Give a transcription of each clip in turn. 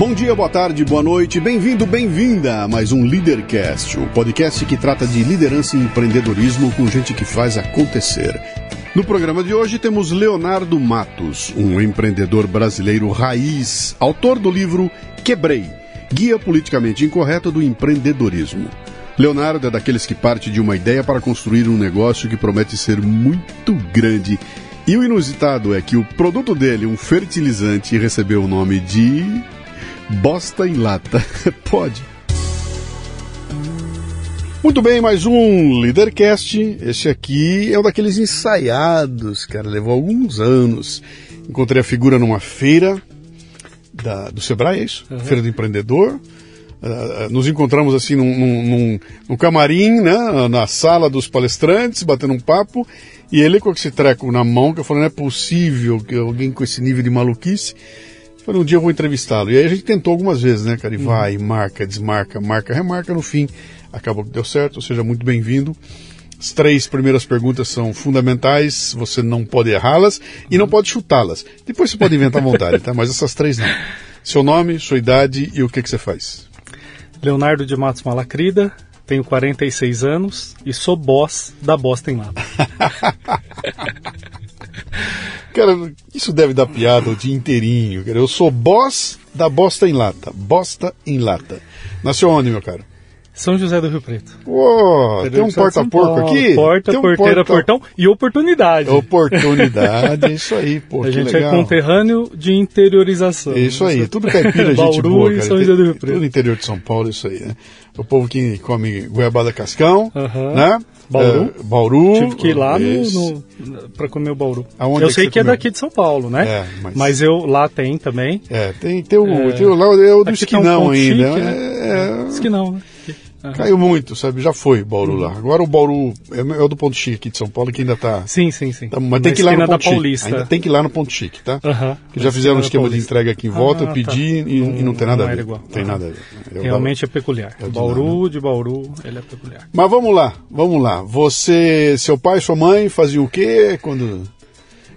Bom dia, boa tarde, boa noite, bem-vindo, bem-vinda a mais um Leadercast, o podcast que trata de liderança e empreendedorismo com gente que faz acontecer. No programa de hoje temos Leonardo Matos, um empreendedor brasileiro raiz, autor do livro Quebrei, Guia Politicamente Incorreto do Empreendedorismo. Leonardo é daqueles que parte de uma ideia para construir um negócio que promete ser muito grande. E o inusitado é que o produto dele, um fertilizante, recebeu o nome de bosta em lata. Pode. Muito bem, mais um Leadercast. Esse aqui é um daqueles ensaiados, cara. Levou alguns anos. Encontrei a figura numa feira da, do Sebrae, é isso? Uhum. Feira do Empreendedor. Uh, nos encontramos assim num, num, num, num, camarim, né, na sala dos palestrantes, batendo um papo, e ele com esse treco na mão, que eu falei, não é possível que alguém com esse nível de maluquice Falei, um dia eu vou entrevistá-lo. E aí a gente tentou algumas vezes, né, cara? E uhum. vai, marca, desmarca, marca, remarca. No fim, acabou que deu certo. Seja muito bem-vindo. As três primeiras perguntas são fundamentais, você não pode errá-las e não uhum. pode chutá-las. Depois você pode inventar à vontade, tá? Mas essas três não. Seu nome, sua idade e o que, que você faz? Leonardo de Matos Malacrida, tenho 46 anos e sou boss da Bosta em Lata. Cara, isso deve dar piada o dia inteirinho. Cara. Eu sou boss da bosta em lata. Bosta em lata. Nasceu onde, meu caro? São José do Rio Preto. Uou, tem um porta-porco aqui? Porta, um porteira, porta... portão e oportunidade. Oportunidade, é isso aí, pô. A gente é legal. é conterrâneo de interiorização. Isso aí, tudo caipira, gente boa, cara. São José do Rio Preto. Tudo interior de São Paulo, isso aí, né? O povo que come goiabada cascão, uh -huh. né? Bauru. É, Bauru. Tive que ir lá no, no, para comer o Bauru. Aonde eu é sei que, que é daqui de São Paulo, né? É, mas... mas... eu lá tem também. É, tem, tem, o, é... tem o, lá é o do esquinão tá um ainda. Chique, né? É, esquinão, né? Uhum. Caiu muito, sabe? Já foi Bauru uhum. lá. Agora o Bauru é, é, o do Ponto Chique aqui de São Paulo que ainda tá. Sim, sim, sim. Tá, mas tem que ir lá no Ponto Chique. Ainda tem que ir lá no Ponto Chique, tá? Uhum. Que já fizeram um esquema de entrega aqui em volta, ah, eu pedi tá. e, não, e, não tem nada não a ver. Igual. Tem nada a ver. Eu Realmente é peculiar. É Bauru, de Bauru, ele é peculiar. Mas vamos lá, vamos lá. Você, seu pai e sua mãe faziam o quê quando,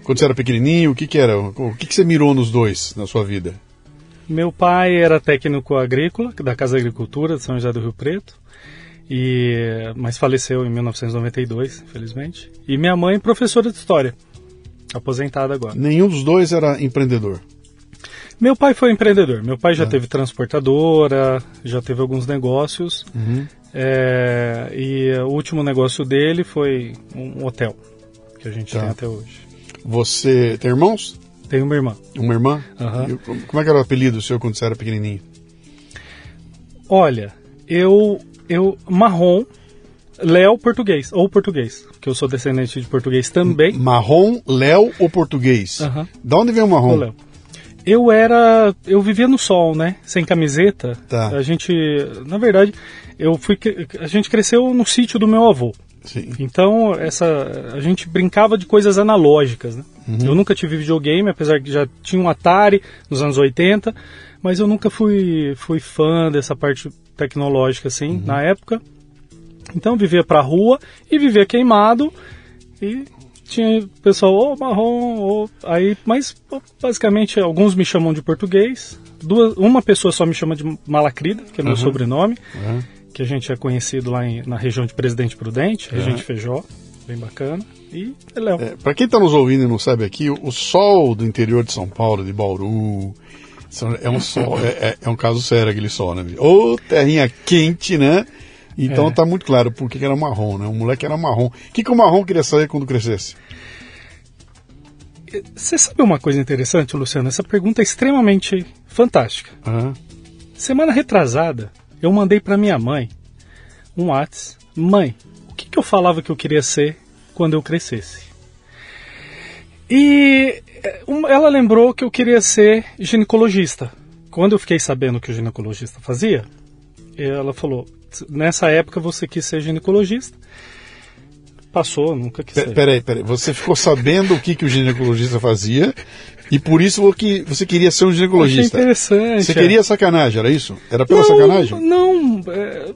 quando você era pequenininho? O que que era? O que que você mirou nos dois na sua vida? Meu pai era técnico agrícola da Casa Agricultura de São José do Rio Preto. E, mas faleceu em 1992, infelizmente. E minha mãe, professora de história, aposentada agora. Nenhum dos dois era empreendedor? Meu pai foi empreendedor. Meu pai já é. teve transportadora, já teve alguns negócios. Uhum. É, e o último negócio dele foi um hotel, que a gente tá. tem até hoje. Você tem irmãos? Tenho uma irmã. Uma irmã? Uhum. como é que era o apelido seu quando você era pequenininho? Olha, eu, eu marrom, Léo português, ou português, que eu sou descendente de português também. Marrom, Léo ou português? Uhum. Da onde vem o marrom? O Léo. Eu era, eu vivia no sol, né? Sem camiseta. Tá. A gente, na verdade, eu fui, a gente cresceu no sítio do meu avô. Sim. Então, essa, a gente brincava de coisas analógicas, né? Uhum. Eu nunca tive videogame, apesar que já tinha um Atari nos anos 80, mas eu nunca fui, fui fã dessa parte tecnológica assim, uhum. na época. Então vivia pra rua e vivia queimado e tinha pessoal, oh, marrom, oh. aí, mas basicamente alguns me chamam de português, duas, uma pessoa só me chama de Malacrida, que é meu uhum. sobrenome, uhum. Que a gente é conhecido lá em, na região de Presidente Prudente, região de Feijó, bem bacana. E é Léo. É, para quem está nos ouvindo e não sabe aqui, o sol do interior de São Paulo, de Bauru, É um sol, é, é, é, um caso sério aquele sol, né? Ô, terrinha quente, né? Então é. tá muito claro por que era marrom, né? O moleque era marrom. O que, que o marrom queria saber quando crescesse? Você sabe uma coisa interessante, Luciano? Essa pergunta é extremamente fantástica. Uhum. Semana retrasada, eu mandei para minha mãe um WhatsApp. Mãe, o que, que eu falava que eu queria ser quando eu crescesse? E eh, ela lembrou que eu queria ser ginecologista. Quando eu fiquei sabendo que o ginecologista fazia, ela falou: nessa época você quis ser ginecologista. Passou, nunca quis. Peraí, peraí. Você ficou sabendo o que, que o ginecologista fazia e por isso que você queria ser um ginecologista. Achei interessante. Você é. queria sacanagem, era isso? Era pela não, sacanagem? Não, é,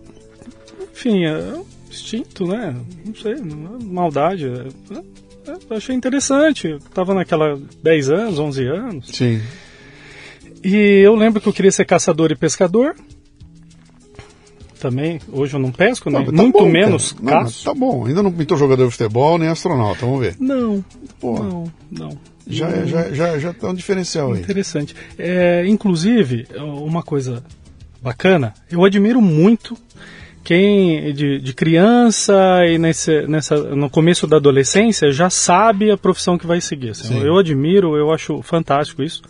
enfim, é um instinto, né? Não sei, maldade. É, é, achei interessante. Eu tava naquela 10 anos, 11 anos. Sim. E eu lembro que eu queria ser caçador e pescador também. Hoje eu não pesco, né? Tá muito bom, menos cara. caço. Não, tá bom, ainda não pintou jogador de futebol nem astronauta, vamos ver. Não, Pô, não, não. Já, é, já, já, já tá um diferencial aí. Interessante. É, inclusive, uma coisa bacana, eu admiro muito quem de, de criança e nesse, nessa, no começo da adolescência já sabe a profissão que vai seguir. Assim, eu admiro, eu acho fantástico isso.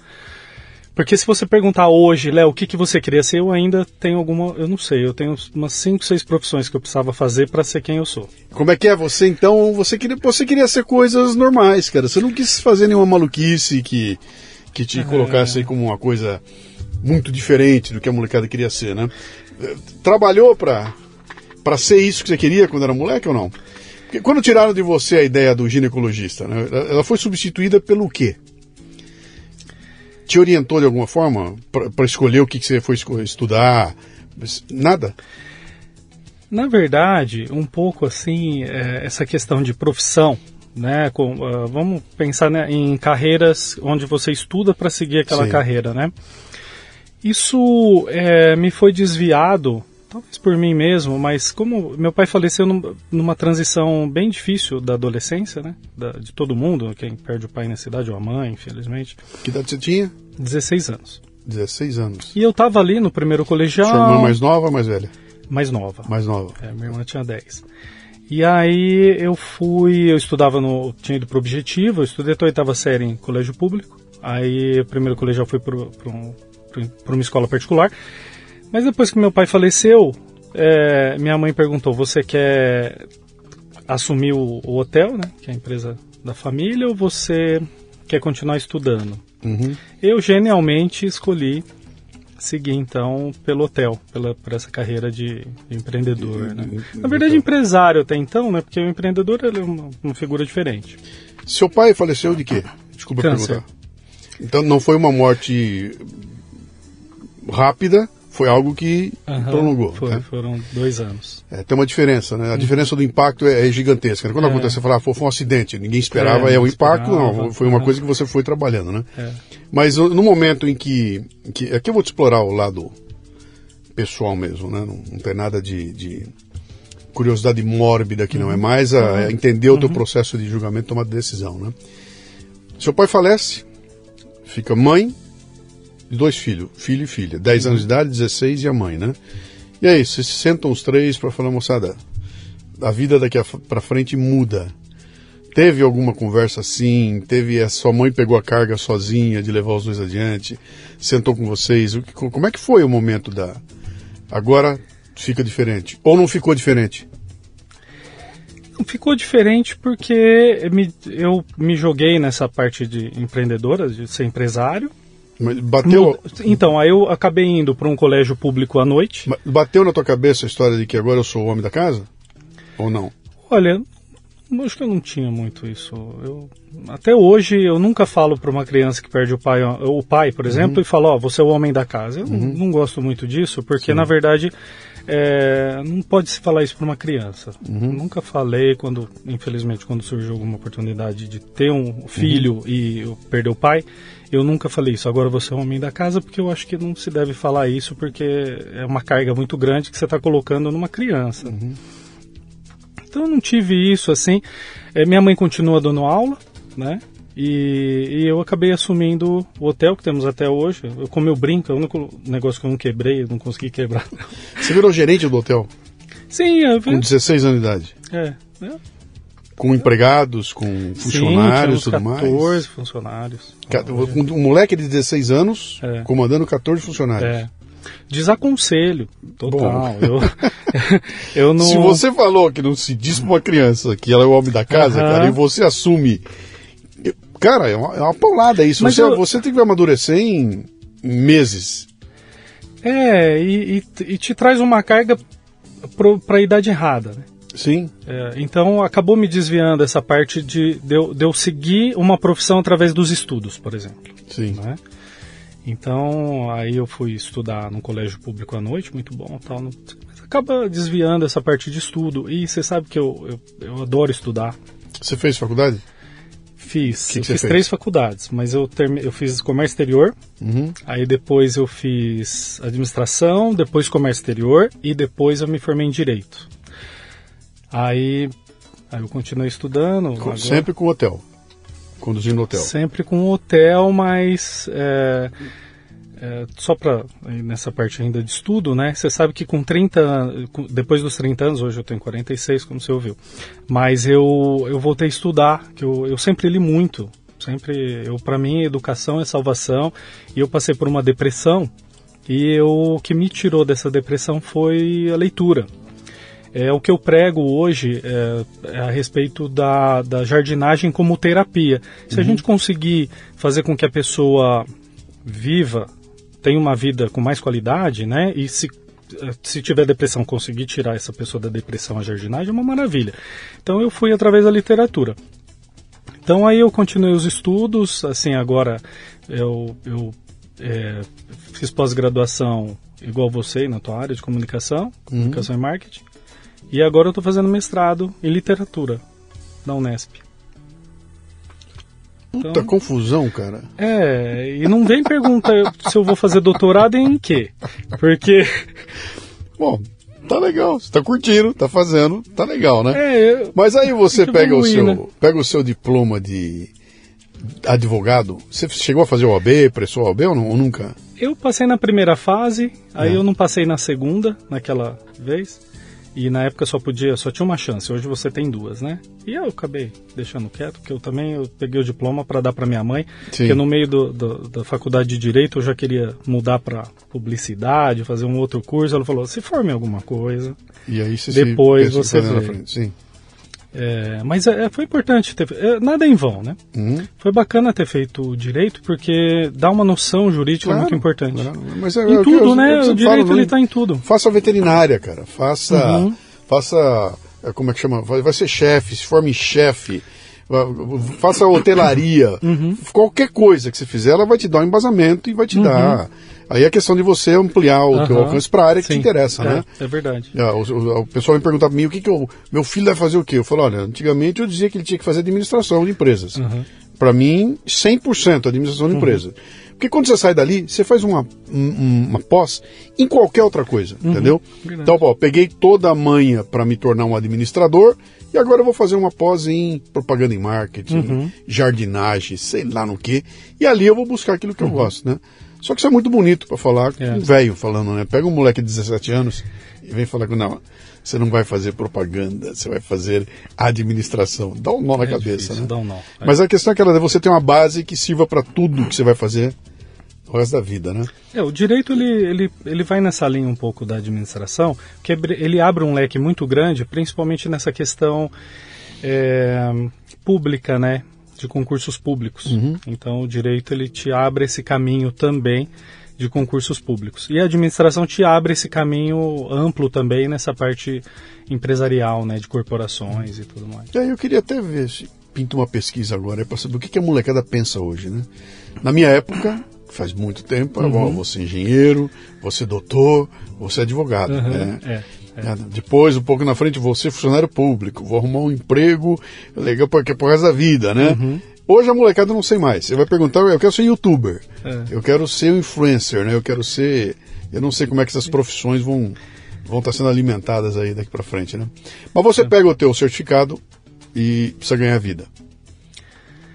Porque se você perguntar hoje, Léo, o que, que você queria ser, eu ainda tenho alguma. Eu não sei, eu tenho umas 5, 6 profissões que eu precisava fazer para ser quem eu sou. Como é que é? Você então, você queria, você queria ser coisas normais, cara. Você não quis fazer nenhuma maluquice que, que te é... colocasse aí como uma coisa muito diferente do que a molecada queria ser, né? Trabalhou para para ser isso que você queria quando era moleque ou não? Porque quando tiraram de você a ideia do ginecologista, né? Ela foi substituída pelo quê? Te orientou de alguma forma para escolher o que, que você foi estudar? Nada? Na verdade, um pouco assim, é, essa questão de profissão, né? Com, uh, vamos pensar né, em carreiras onde você estuda para seguir aquela Sim. carreira, né? Isso é, me foi desviado talvez por mim mesmo, mas como meu pai faleceu num, numa transição bem difícil da adolescência, né? Da, de todo mundo, quem perde o pai nessa idade ou a mãe, infelizmente. Que idade você tinha? 16 anos. 16 anos. E eu tava ali no primeiro colegial. Sua irmã mais nova ou mais velha? Mais nova. Mais nova. É, minha irmã tinha 10. E aí eu fui, eu estudava no, tinha ido pro Objetivo, eu estudei até a oitava série em colégio público. Aí o primeiro colegial foi para um, uma escola particular. Mas depois que meu pai faleceu, é, minha mãe perguntou: Você quer assumir o, o, hotel, né? Que é a empresa da família, ou você quer continuar estudando? Uhum. Eu genialmente escolhi seguir então pelo hotel, pela, por essa carreira de, de empreendedor. Né? Na verdade, empresário até então, né? Porque o empreendedor é uma, uma figura diferente. Seu pai faleceu de quê? Desculpa Câncer. perguntar. Então não foi uma morte rápida, foi algo que uhum, prolongou. Foi, né? Foram dois anos. É, tem uma diferença, né? A uhum. diferença do impacto é, é gigantesca. Né? Quando é. acontece, você fala, ah, foi, um acidente, ninguém esperava, é, é o impacto, esperava, não, foi uma coisa que você foi trabalhando, né? É. Mas no momento em que, que. Aqui eu vou te explorar o lado pessoal mesmo, né? Não, não tem nada de, de, curiosidade mórbida aqui, não. É uhum. mais a, uhum. entender o teu uhum. processo de julgamento, tomar decisão, né? Seu pai falece, fica mãe, dois filhos, filho e filha, 10 anos de idade, 16 e a mãe, né? E aí, vocês se sentam os três para falar, moçada, a vida daqui para frente muda. Teve alguma conversa assim? Teve a sua mãe pegou a carga sozinha de levar os dois adiante? Sentou com vocês? Como é que foi o momento da agora fica diferente ou não ficou diferente? Ficou diferente porque eu me joguei nessa parte de empreendedora, de ser empresário, bateu. Então, aí eu acabei indo para um colégio público à noite. Bateu na tua cabeça a história de que agora eu sou o homem da casa? Ou não? Olha, acho que eu não tinha muito isso. Eu, até hoje eu nunca falo para uma criança que perde o pai, o pai, por exemplo, uhum. e falo, ó, oh, você é o homem da casa. Eu uhum. não, não, gosto muito disso, porque Sim. na verdade é, não pode se falar isso para uma criança. Uhum. Nunca falei quando, infelizmente, quando surgiu alguma oportunidade de ter um filho uhum. e perder o pai, eu nunca falei isso. Agora você é o homem da casa, porque eu acho que não se deve falar isso, porque é uma carga muito grande que você está colocando numa criança. Uhum. Então eu não tive isso assim. É, minha mãe continua dando aula, né? E, e, eu acabei assumindo o hotel que temos até hoje. Eu, como eu brinco, é o único negócio que eu não quebrei, eu não consegui quebrar. Você virou gerente do hotel? Sim, eu. Com 16 anos de idade? É. é. Com empregados, com funcionários e tudo 14 mais? 14 funcionários. Um moleque de 16 anos é. comandando 14 funcionários. É. Desaconselho, total. Eu, eu não... Se você falou que não se diz pra uma criança que ela é o homem da casa, uhum. cara, e você assume Cara, é uma, é uma paulada isso. você, eu... você tem que amadurecer em meses. É, e, e, e te traz uma carga para a idade errada, né? Sim. É, então acabou me desviando essa parte de, de eu, de, eu, seguir uma profissão através dos estudos, por exemplo. Sim. Né? Então aí eu fui estudar num colégio público à noite, muito bom, tal. Acaba desviando essa parte de estudo. E você sabe que eu, eu, eu adoro estudar. Você fez faculdade? Fiz. Que eu que fiz três faculdades, mas eu, term... eu fiz comércio exterior, uhum. aí depois eu fiz administração, depois comércio exterior e depois eu me formei em direito. Aí, aí eu continuei estudando. Com, agora... Sempre com hotel. Conduzindo hotel. Sempre com hotel, mas. É é, só para nessa parte ainda de estudo, né? Você sabe que com 30, depois dos 30 anos, hoje eu tenho 46, como você ouviu, mas eu, eu voltei a estudar, que eu, eu sempre li muito, sempre, eu para mim educação é salvação, e eu passei por uma depressão, e eu, o que me tirou dessa depressão foi a leitura. É o que eu prego hoje é, é a respeito da, da jardinagem como terapia. Se uhum. a gente conseguir fazer com que a pessoa viva tem uma vida com mais qualidade, né? E se se tiver depressão, conseguir tirar essa pessoa da depressão, a jardinagem, é uma maravilha. Então eu fui através da literatura. Então aí eu continuei os estudos, assim, agora eu, eu é, fiz pós-graduação igual você na tua área de comunicação, comunicação uhum. e marketing. E agora eu estou fazendo mestrado em literatura na Unesp. Puta então, confusão, cara. É, e não vem pergunta se eu vou fazer doutorado em quê. Porque. Bom, tá legal, você tá curtindo, tá fazendo, tá legal, né? É, eu, Mas aí você pega o, seu, né? pega o seu diploma de advogado. Você chegou a fazer o OAB, pressou o OAB ou, não, ou nunca? Eu passei na primeira fase, aí é. eu não passei na segunda, naquela vez. E na época só podia, só tinha uma chance. Hoje você tem duas, né? E eu acabei deixando quieto, porque eu também eu peguei o diploma para dar para minha mãe, Sim. porque no meio do, do, da faculdade de direito eu já queria mudar para publicidade, fazer um outro curso. Ela falou: "Se forme alguma coisa". E aí você depois se você vê. Sim. É, mas é, foi importante ter é, nada é em vão, né? Uhum. Foi bacana ter feito o direito porque dá uma noção jurídica claro, muito importante. Claro. Mas é, em é tudo, eu, né? o direito falo, ele está em tudo. Faça veterinária, cara. Faça, uhum. faça, é, como é que chama? Vai, vai ser chefe, se forme chefe faça hotelaria, uhum. qualquer coisa que você fizer, ela vai te dar um embasamento e vai te uhum. dar. Aí é questão de você ampliar o uhum. teu alcance para a área Sim. que te interessa, é, né? É verdade. É, o, o, o, pessoal me perguntar para mim o que, que eu, meu filho vai fazer o quê? Eu falo, olha, antigamente eu dizia que ele tinha que fazer administração de empresas. Uhum. Para mim, 100% administração de uhum. empresa. Porque quando você sai dali, você faz uma, uma pós em qualquer outra coisa, uhum. entendeu? Verdade. Então, pô, peguei toda a manha para me tornar um administrador e agora eu vou fazer uma pós em propaganda em marketing, uhum. jardinagem, sei lá no que. E ali eu vou buscar aquilo que uhum. eu gosto, né? Só que isso é muito bonito para falar com é. um velho falando, né? Pega um moleque de 17 anos e vem falar que não, você não vai fazer propaganda, você vai fazer administração. Dá um nó na é cabeça, difícil, né? Dá um nó. É. Mas a questão é que ela, você tem uma base que sirva para tudo que você vai fazer o resto da vida, né? É, o direito ele, ele, ele vai nessa linha um pouco da administração, que ele abre um leque muito grande, principalmente nessa questão é, pública, né? De concursos públicos. Uhum. Então o direito ele te abre esse caminho também de concursos públicos. E a administração te abre esse caminho amplo também nessa parte empresarial, né? De corporações e tudo mais. E aí eu queria até ver se pinta uma pesquisa agora para saber o que, que a molecada pensa hoje, né? Na minha época, faz muito tempo, uhum. você é engenheiro, você é doutor, você é advogado. Uhum. Né? É, é. Depois, um pouco na frente, você é funcionário público, vou arrumar um emprego legal porque é por resto da vida, né? Uhum. Hoje a molecada não sei mais. Você vai perguntar, eu quero ser youtuber, é. eu quero ser um influencer, né? Eu quero ser. Eu não sei como é que essas profissões vão vão estar sendo alimentadas aí daqui para frente, né? Mas você é. pega o teu certificado e precisa ganhar vida.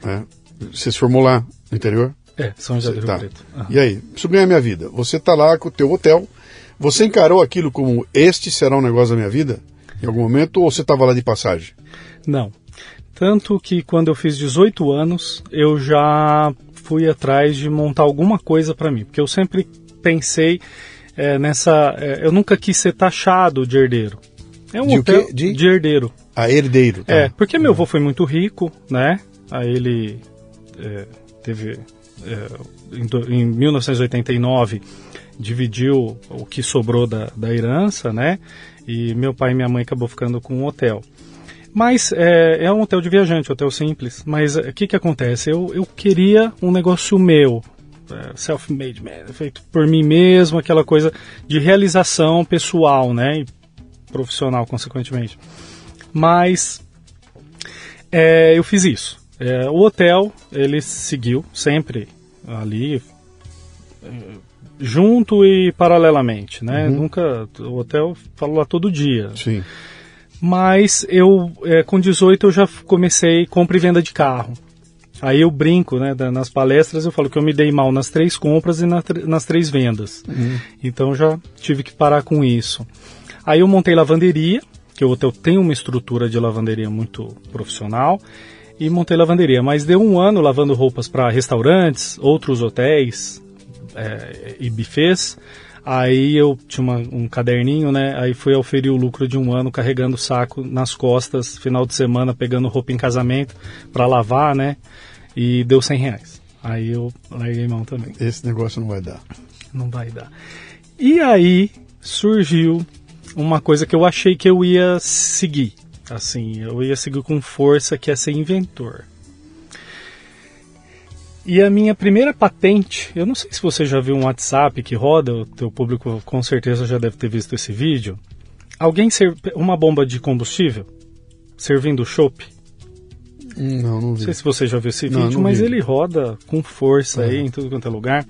Né? Você se formou lá no interior? É, São José do Rio Tá. Preto. Aham. E aí, preciso ganhar minha vida. Você tá lá com o teu hotel. Você encarou aquilo como este será um negócio da minha vida? Em algum momento? Ou você estava lá de passagem? Não. Tanto que quando eu fiz 18 anos, eu já fui atrás de montar alguma coisa para mim. Porque eu sempre pensei é, nessa. é, eu nunca quis ser taxado de herdeiro. É um De hotel? De? de herdeiro. A herdeiro. Tá? É, porque meu avô foi muito rico, né? Aí ele é, teve. É, em, do- em 1989 dividiu o que sobrou da, da herança, né? E meu pai e minha mãe acabou ficando com um hotel. Mas é, é um hotel de viajante, hotel simples. Mas o que que acontece? Eu, eu queria um negócio meu, é, self-made man, feito por mim mesmo, aquela coisa de realização pessoal, né? E profissional, consequentemente. Mas é, eu fiz isso. É, o hotel, ele seguiu sempre ali, é, junto e paralelamente, né? Nunca, o hotel falou lá todo dia. Sim. Mas eu, é, com 18, eu já comecei compra e venda de carro. Aí eu brinco, né? Nas palestras eu falo que eu me dei mal nas três compras e na nas três vendas. Então já tive que parar com isso. Aí eu montei lavanderia, que o hotel tem uma estrutura de lavanderia muito profissional. E montei lavanderia, mas deu um ano lavando roupas para restaurantes, outros hotéis é, e buffets. Aí eu tinha uma- um caderninho, né? Aí fui auferir o lucro de um ano carregando o saco nas costas, final de semana pegando roupa em casamento para lavar, né? E deu 100 reais. Aí eu larguei mão também. Esse negócio não vai dar. Não vai dar. E aí surgiu uma coisa que eu achei que eu ia seguir. Assim, eu ia seguir com força, que é ser inventor. E a minha primeira patente, eu não sei se você já viu um WhatsApp que roda, o teu público com certeza já deve ter visto esse vídeo. Alguém uma bomba de combustível servindo chopp. Não, não Não vi. sei se você já viu esse Não, vídeo, não mas vi. ele roda com força aí em tudo quanto é lugar.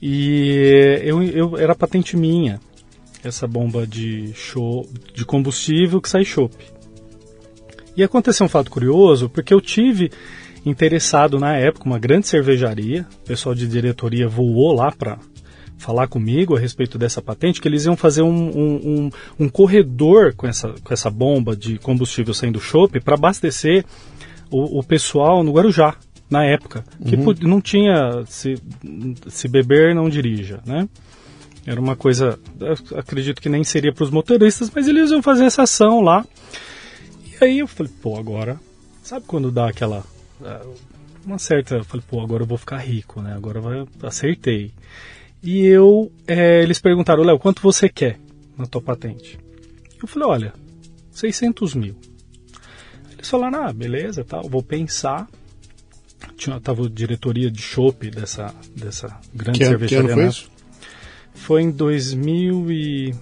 E eu, eu era patente minha, essa bomba de show, de combustível que sai chopp. E aconteceu um fato curioso, porque eu tive interessado na época uma grande cervejaria, o pessoal de diretoria voou lá para falar comigo a respeito dessa patente, que eles iam fazer um, um, um, um corredor com essa, com essa bomba de combustível saindo chopp para abastecer o, o pessoal no Guarujá, na época, que pod- não tinha se, se beber não dirija, né? Era uma coisa, acredito que nem seria para os motoristas, mas eles iam fazer essa ação lá. Aí eu falei, pô, agora, sabe quando dá aquela ah, uma certa, eu falei, pô, agora eu vou ficar rico, né? Agora vai, acertei. E eu, é, eles perguntaram, Léo, quanto você quer na tua patente? Eu falei, olha, 600 mil. Eles falaram, ah, beleza, tal, vou pensar. Tinha, tava a diretoria de chopp dessa, dessa grande Que, ano- que cervejaria. ano foi isso? Foi em 2000 e...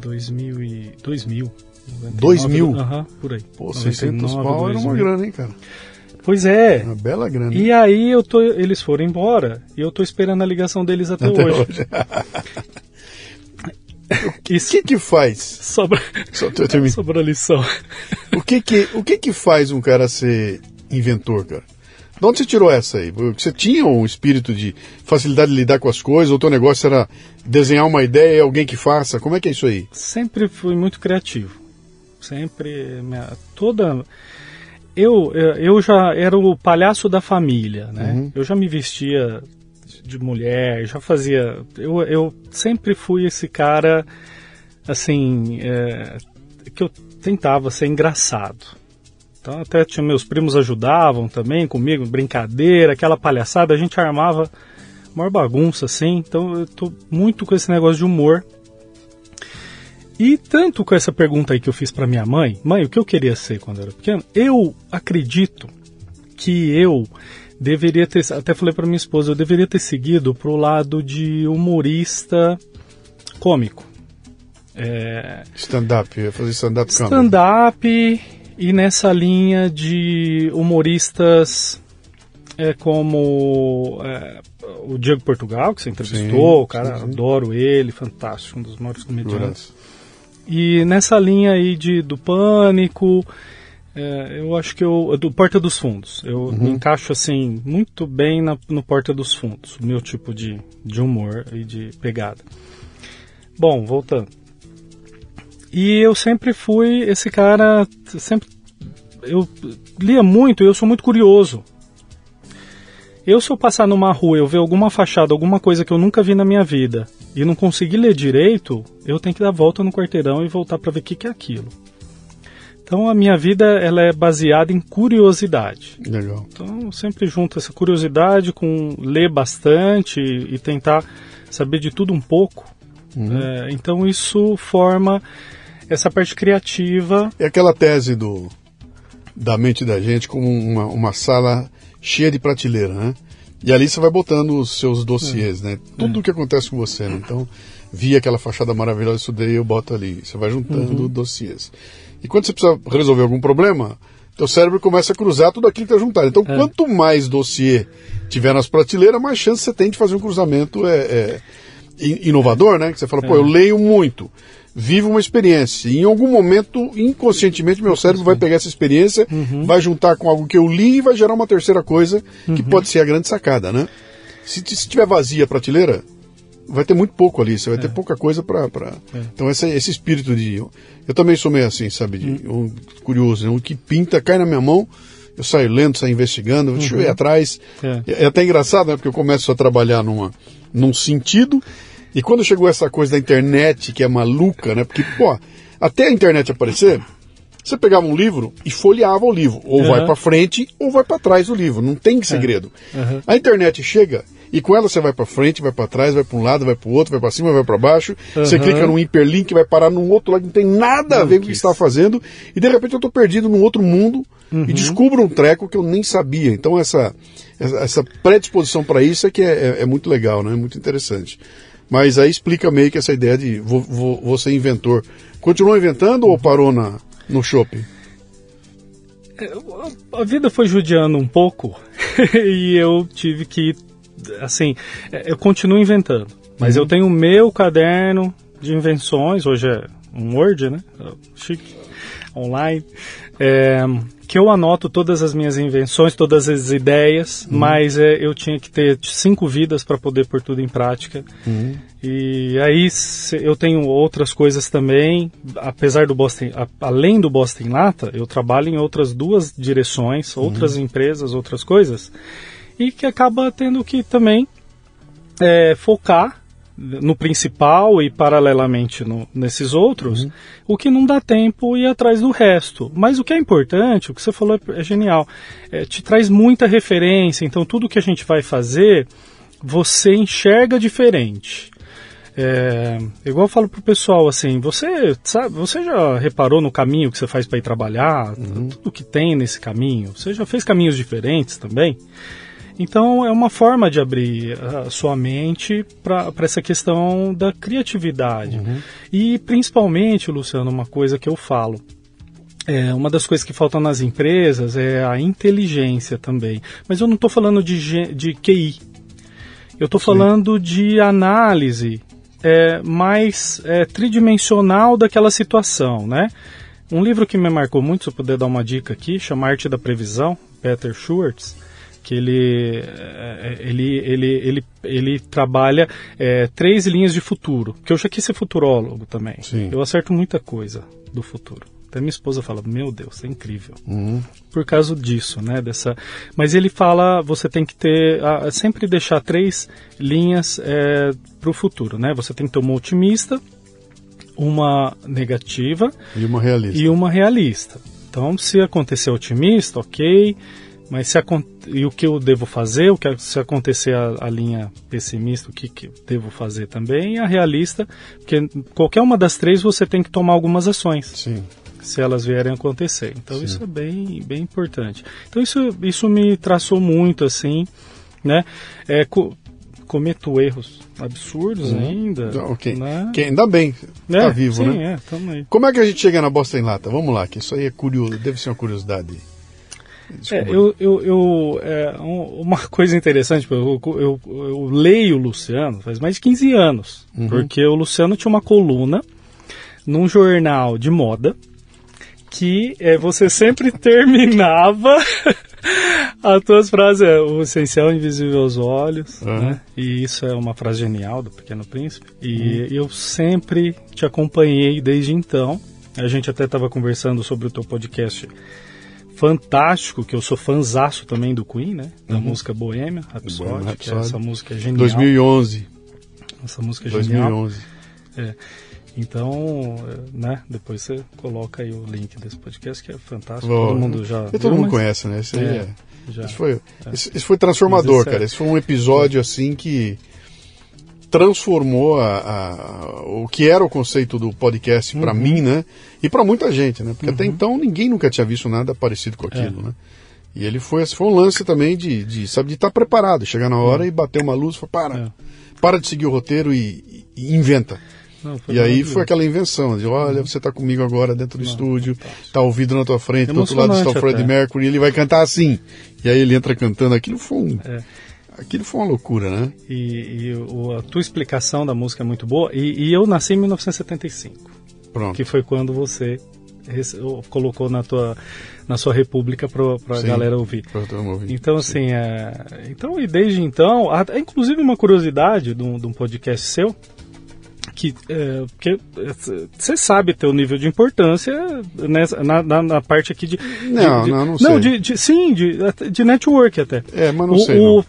2000 e... 2000. 99, 2000? Aham, por aí. Pô, 600 99, pau era uma 2000. grana, hein, cara? Pois é. Uma bela grana. E aí eu tô, eles foram embora e eu tô esperando a ligação deles até, Até hoje. hoje. O Isso que que faz? sobra, Só eu sobra a lição. O que que, o que que faz um cara ser inventor, cara? De onde você tirou essa aí? Você tinha um espírito de facilidade de lidar com as coisas? Ou teu negócio era desenhar uma ideia e alguém que faça? Como é que é isso aí? Sempre fui muito criativo. Sempre. Minha, toda. Eu, eu eu já era o palhaço da família, né? Uhum. Eu já me vestia de mulher, já fazia. Eu, eu sempre fui esse cara, assim, é, que eu tentava ser engraçado. Então até tinha meus primos ajudavam também comigo, brincadeira, aquela palhaçada, a gente armava maior bagunça assim. Então eu tô muito com esse negócio de humor. E tanto com essa pergunta aí que eu fiz para minha mãe, mãe, o que eu queria ser quando eu era pequeno? Eu acredito que eu deveria ter, até falei para minha esposa, eu deveria ter seguido pro lado de humorista cômico. É, Stand-up, eu ia fazer stand-up stand-up e nessa linha de humoristas é como é, o Diego Portugal, que você entrevistou, Sim, o cara, sim, sim. adoro ele, fantástico, um dos maiores comediantes. E nessa linha aí de, do pânico, É, eu acho que eu. Do Porta dos Fundos. Eu me encaixo assim muito bem na, no Porta dos Fundos. O meu tipo de, de humor e de pegada. Bom, voltando. E eu sempre fui esse cara. Sempre. Eu lia muito e eu sou muito curioso. Eu, se eu passar numa rua e eu ver alguma fachada, alguma coisa que eu nunca vi na minha vida e não conseguir ler direito, eu tenho que dar a volta no quarteirão e voltar para ver o que, que é aquilo. Então a minha vida ela é baseada em curiosidade. Legal. Então eu sempre junto essa curiosidade com ler bastante e tentar saber de tudo um pouco. É, então isso forma essa parte criativa. É aquela tese do da mente da gente como uma, uma sala cheia de prateleira, né? E ali você vai botando os seus dossiês, né? Tudo o que acontece com você, né? Então, vi aquela fachada maravilhosa, estudei, eu boto ali. Você vai juntando dossiês. E quando você precisa resolver algum problema, teu cérebro começa a cruzar tudo aquilo que está juntado. Então, quanto mais dossiê tiver nas prateleiras, mais chance você tem de fazer um cruzamento é, é, in- inovador, né? Que você fala, pô, eu leio muito, vivo uma experiência. E em algum momento, inconscientemente, meu cérebro vai pegar essa experiência, vai juntar com algo que eu li e vai gerar uma terceira coisa, que pode ser a grande sacada, né? Se, se tiver vazia a prateleira, vai ter muito pouco ali, você vai ter pouca coisa para. Pra... Então, esse, esse espírito de. Eu também sou meio assim, sabe? De, um curioso, né? O que pinta cai na minha mão, eu saio lendo, saio investigando, deixa eu ir atrás. É. É. até engraçado, né? Porque eu começo a trabalhar numa, num sentido, e quando chegou essa coisa da internet, que é maluca, né? Porque, pô, até a internet aparecer. Você pegava um livro e folheava o livro. Ou Uhum. vai para frente ou vai para trás do livro. Não tem segredo. Uhum. A internet chega e com ela você vai para frente, vai para trás, vai para um lado, vai para o outro, vai para cima, vai para baixo. Você Uhum. clica num hiperlink, vai parar num outro lado que não tem nada a ver com o que você está fazendo. E de repente eu estou perdido num outro mundo Uhum. e descubro um treco que eu nem sabia. Então essa, essa, essa predisposição para isso é que é, é- é muito legal, né? É muito interessante. Mas aí explica meio que essa ideia de vou, vou, vou ser inventor. Continuou inventando ou parou na, no shopping? A vida foi judiando um pouco e eu tive que, assim, é, eu continuo inventando. Mas eu tenho o meu caderno de invenções, hoje é um Word, né? Chique, online. é, que eu anoto todas as minhas invenções, todas as ideias, mas é, eu tinha que ter cinco vidas para poder pôr tudo em prática. E aí eu tenho outras coisas também, apesar do Boston, a- além do Boston Lata, eu trabalho em outras duas direções, outras empresas, outras coisas, e que acaba tendo que também é, focar no principal e paralelamente no- nesses outros, o que não dá tempo ir atrás do resto. Mas o que é importante, o que você falou é, é genial, é, te traz muita referência, então tudo que a gente vai fazer, você enxerga diferente. É, igual eu falo pro pessoal assim, você sabe, você já reparou no caminho que você faz para ir trabalhar, tudo que tem nesse caminho? Você já fez caminhos diferentes também? Então é uma forma de abrir a sua mente para essa questão da criatividade. E principalmente, Luciano, uma coisa que eu falo. É, uma das coisas que faltam nas empresas é a inteligência também. Mas eu não estou falando de, de QI. Eu estou falando de análise é, mais é, tridimensional daquela situação, né? Um livro que me marcou muito, se eu puder dar uma dica aqui, chama Arte da Previsão, Peter Schwartz, que ele, é, ele, ele, ele, ele trabalha é, três linhas de futuro, que eu já quis ser futurólogo também. Sim. Eu acerto muita coisa do futuro. Até minha esposa fala, meu Deus, é incrível. Por causa disso, né? Dessa... Mas ele fala, você tem que ter, ah, sempre deixar três linhas para o futuro, né? Você tem que ter uma otimista, uma negativa E uma realista. e uma realista. Então, se acontecer otimista, ok, mas se e o que eu devo fazer, o que se acontecer a, a linha pessimista, o que, que devo fazer também, e a realista, porque qualquer uma das três você tem que tomar algumas ações Sim. se elas vierem a acontecer. Então isso é bem, bem importante. Então isso, isso me traçou muito assim, né? É, co- cometo erros absurdos ainda. Então, ok. Né? Que ainda bem, É, tá vivo, sim, né? é, tamo aí. Como é que a gente chega na bosta em lata? Vamos lá, que isso aí é curioso, deve ser uma curiosidade. É, eu, eu, eu- é, um- uma coisa interessante, eu, eu, eu leio o Luciano faz mais de 15 anos, porque o Luciano tinha uma coluna num jornal de moda que é, você sempre terminava as tuas frases. É, o essencial é invisível aos olhos, Uhum. né? E isso é uma frase genial do Pequeno Príncipe. E eu sempre te acompanhei desde então. A gente até estava conversando sobre o teu podcast fantástico, que eu sou fanzaço também do Queen, né? Da música Bohemia Rhapsody, que é Rhapsody. essa música genial. 2011. Essa música é genial. 2011. Então, é, né, depois você coloca aí o link desse podcast, que é fantástico. Vou- Todo mundo já. Viu, todo mundo mas- conhece, né? Esse aí É, é. já. Esse foi, esse, esse foi transformador, é- cara. Esse foi um episódio assim que transformou a, a- o que era o conceito do podcast Uhum. pra mim, né? E pra muita gente, né? Porque até então ninguém nunca tinha visto nada parecido com aquilo, É. né? E ele foi, foi um lance também de, de sabe, de estar preparado, chegar na hora e bater uma luz, e falar, para, É. para de seguir o roteiro e, e inventa. Não, E aí foi aquela invenção de, olha, você tá comigo agora dentro do estúdio, tá ouvido na tua frente, do outro lado está o Freddie até. Mercury, e ele vai cantar assim. E aí ele entra cantando, aquilo foi um, É. aquilo foi uma loucura, né? E, e o- a tua explicação da música é muito boa. E, e eu nasci em 1975, Pronto. que foi quando você colocou na, tua, na sua república para a galera ouvir. Ouvir. Então, assim, é, então, e desde então, há- há inclusive uma curiosidade de um, de um podcast seu, que é, porque você sabe ter o nível de importância nessa, na, na, na parte aqui de... Não, de- não, não sei. de, de- sim, de, de network até. É, mas não o, sei, o-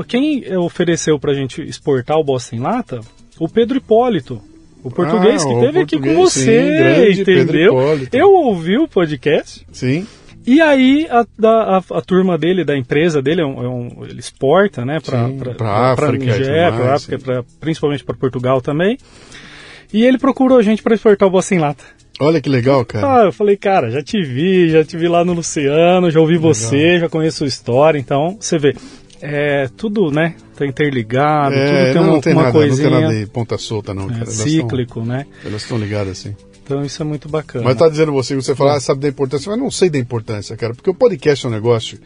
eh, quem eh, ofereceu pra gente exportar o Bosta em Lata? O Pedro Hipólito. O português Ah, que teve aqui com você, sim, entendeu? Hipólito. Eu ouvi o podcast Sim, e aí a, a- a turma dele, da empresa dele, é um, é um- ele exporta, né, para tudo Nigéria, para África, pra, principalmente para Portugal também. E ele procurou a gente para exportar o Bossa em Lata. olha que legal, cara. Ah, eu falei, cara, já te vi, já te vi lá no Luciano, já ouvi você, já conheço sua história, então você vê, é tudo, né, tá interligado, é, tudo tem não, uma, não tem uma nada, coisinha não tem nada de ponta solta, não, é, cara. Elas cíclico, né? Estão, elas estão ligadas assim. Então isso é muito bacana. Mas tá dizendo você, você fala, ah, sabe da importância, mas não sei da importância, cara, porque o podcast é um negócio,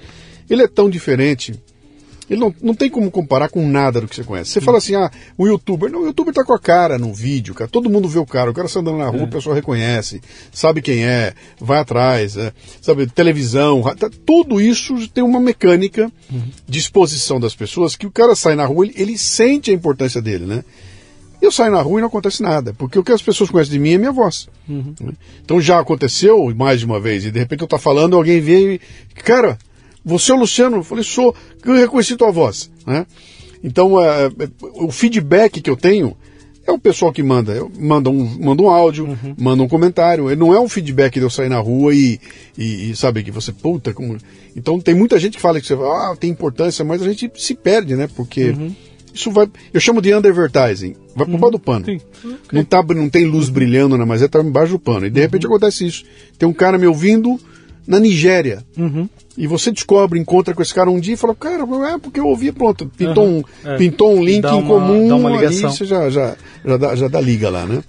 ele é tão diferente, ele não, não tem como comparar com nada do que você conhece. Você fala assim, ah, o youtuber, não, o youtuber tá com a cara no vídeo, cara, todo mundo vê o cara, o cara está andando na rua, o pessoal reconhece, sabe quem é, vai atrás, é, sabe, televisão, tá- tudo isso tem uma mecânica de exposição das pessoas que o cara sai na rua, ele, ele sente a importância dele, né? Eu saio na rua e não acontece nada, porque o que as pessoas conhecem de mim é minha voz. Uhum. né? Então já aconteceu mais de uma vez, e de repente eu tô falando, alguém vem e. Cara, você é o Luciano? Eu falei, sou, eu reconheci tua voz. Né? Então é, é, o feedback que eu tenho é o pessoal que manda. Eu, manda, um, manda um áudio, Uhum. manda um comentário. Ele Não é um feedback de eu sair na rua e, e, e sabe que você, puta, como. Então tem muita gente que fala que você ah, tem importância, mas a gente se perde, né? Porque Uhum. Isso vai. Eu chamo de undervertising. Vai por baixo do pano. Sim. Não, tá, não tem luz brilhando na mas tá embaixo do pano. E de repente acontece isso. Tem um cara me ouvindo na Nigéria. Uhum. E você descobre, encontra com esse cara um dia e fala, cara, é porque eu ouvi, pronto, pintou, Uhum. um, É. pintou um link em comum, dá uma aí ligação. você já, já, já, dá, já dá liga lá, né?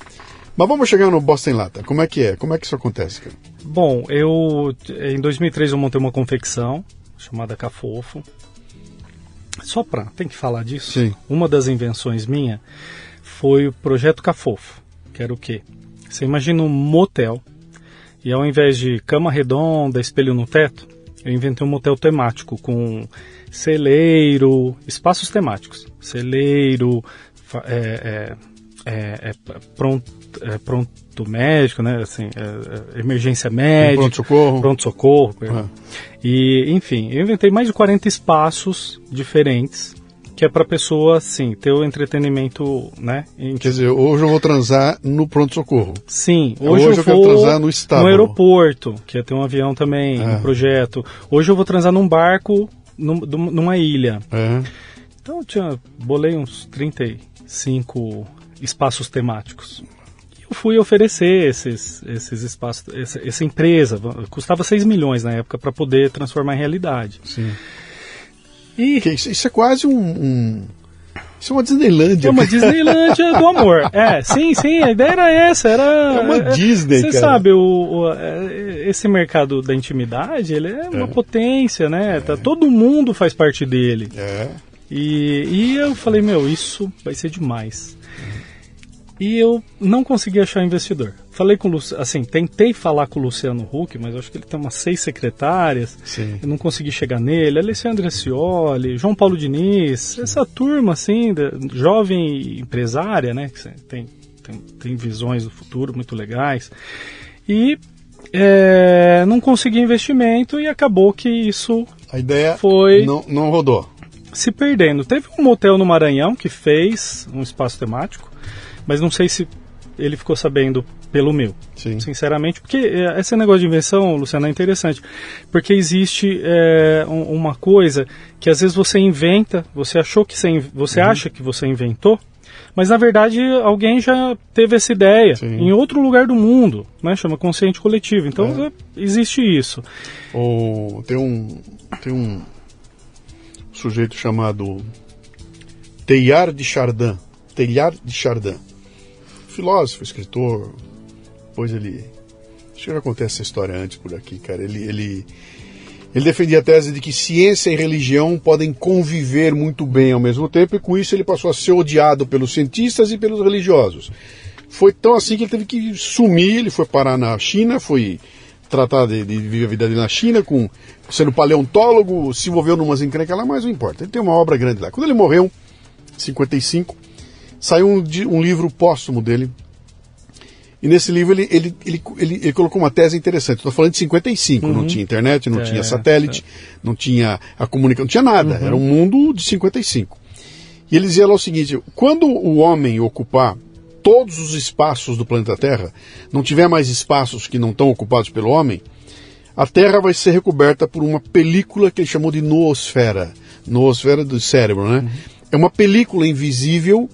Mas vamos chegar no Bosta em Lata. Como é que é? Como é que isso acontece, cara? Bom, eu em 2003 eu montei uma confecção chamada Cafofo. Só pra, tem que falar disso. Sim. Uma das invenções minha foi o projeto Cafofo, que era o quê? Você imagina um motel e ao invés de cama redonda, espelho no teto, eu inventei um motel temático com celeiro, espaços temáticos, celeiro, é, é, é, é, pronto, é, pronto médico, né? Assim, é, é, emergência médica, pronto-socorro. pronto-socorro, perdão. E, enfim, eu inventei mais de 40 espaços diferentes que é para pessoa, assim, ter o entretenimento, né? em- Quer dizer, hoje eu vou transar no pronto-socorro. Sim, Hoje hoje, eu eu quero vou transar no estábulo. aeroporto, que ia ter um avião também, É. um projeto. Hoje eu vou transar num barco, num- numa ilha. É. Então eu tinha, bolei uns 35 espaços temáticos. Fui oferecer esses, esses espaços, essa, essa empresa, custava 6 milhões na época para poder transformar em realidade. Sim. E isso, isso é quase um, um- Isso é uma Disneylândia. é uma cara. Disneylândia do amor. É, sim, sim, a ideia era essa, era... É uma Disney, Você sabe, o, o- é, esse mercado da intimidade, ele é uma potência, né? Tá, todo mundo faz parte dele. É. E, e eu falei, meu, isso vai ser demais. E eu não consegui achar investidor. Falei com o Luciano, assim, tentei falar com o Luciano Huck, mas acho que ele tem umas seis secretárias. Sim. Eu não consegui chegar nele. Alessandro Scioli, João Paulo Diniz, essa turma, assim, jovem empresária, né? Que tem, tem, tem visões do futuro muito legais. E é, não consegui investimento e acabou que isso A ideia Foi- não, não rodou. se perdendo. Teve um motel no Maranhão que fez um espaço temático, mas não sei se ele ficou sabendo pelo meu, Sim. sinceramente, porque é, esse negócio de invenção, Luciano, é interessante, porque existe é, um- uma coisa que às vezes você inventa, você achou que você, você Uhum. acha que você inventou, mas na verdade alguém já teve essa ideia Sim. em outro lugar do mundo, né? Chama consciente coletivo. Então É. é, existe isso. Ou tem um tem um sujeito chamado Teilhard de Chardin, Teilhard de Chardin, filósofo, escritor. Depois ele, acho que já contei essa história antes por aqui, cara. Ele ele ele defendia a tese de que ciência e religião podem conviver muito bem ao mesmo tempo, e com isso ele passou a ser odiado pelos cientistas e pelos religiosos. Foi tão assim que ele teve que sumir, ele foi parar na China, foi tratar de, de viver a vida dele na China, com sendo paleontólogo, se envolveu numas encrencas lá, mas não importa. Ele tem uma obra grande lá. Quando ele morreu, em 55, saiu um, um livro póstumo dele. E nesse livro ele, ele, ele, ele, ele colocou uma tese interessante. Estou falando de 55, não tinha internet, não É, tinha satélite, não tinha a comunicação, não tinha nada. Era um mundo de 55. E ele dizia lá o seguinte: quando o homem ocupar todos os espaços do planeta Terra, não tiver mais espaços que não estão ocupados pelo homem, a Terra vai ser recoberta por uma película que ele chamou de noosfera. Noosfera do cérebro, né? É uma película invisível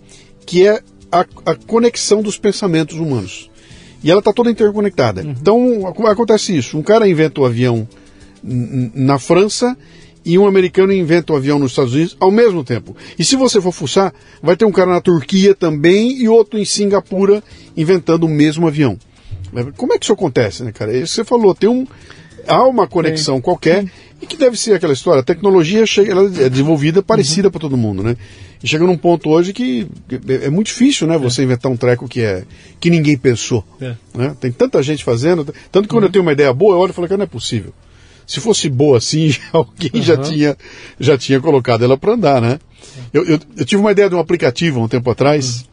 que é a, a conexão dos pensamentos humanos. E ela está toda interconectada. Então ac- acontece isso. Um cara inventa o avião n- n- na França e um americano inventa o avião nos Estados Unidos ao mesmo tempo. E se você for fuçar, vai ter um cara na Turquia também e outro em Singapura inventando o mesmo avião. Como é que isso acontece, né, cara? Isso que você falou, tem um. Há uma conexão qualquer e que deve ser aquela história. A tecnologia chega, ela é desenvolvida parecida para todo mundo, né? E chega num ponto hoje que é, é muito difícil, né? Você inventar um treco que é que ninguém pensou. É. né? Tem tanta gente fazendo, tanto que quando eu tenho uma ideia boa, eu olho e falo que não é possível. Se fosse boa assim, alguém já Uhum. tinha já tinha colocado ela para andar, né? Eu, eu, eu tive uma ideia de um aplicativo há um tempo atrás.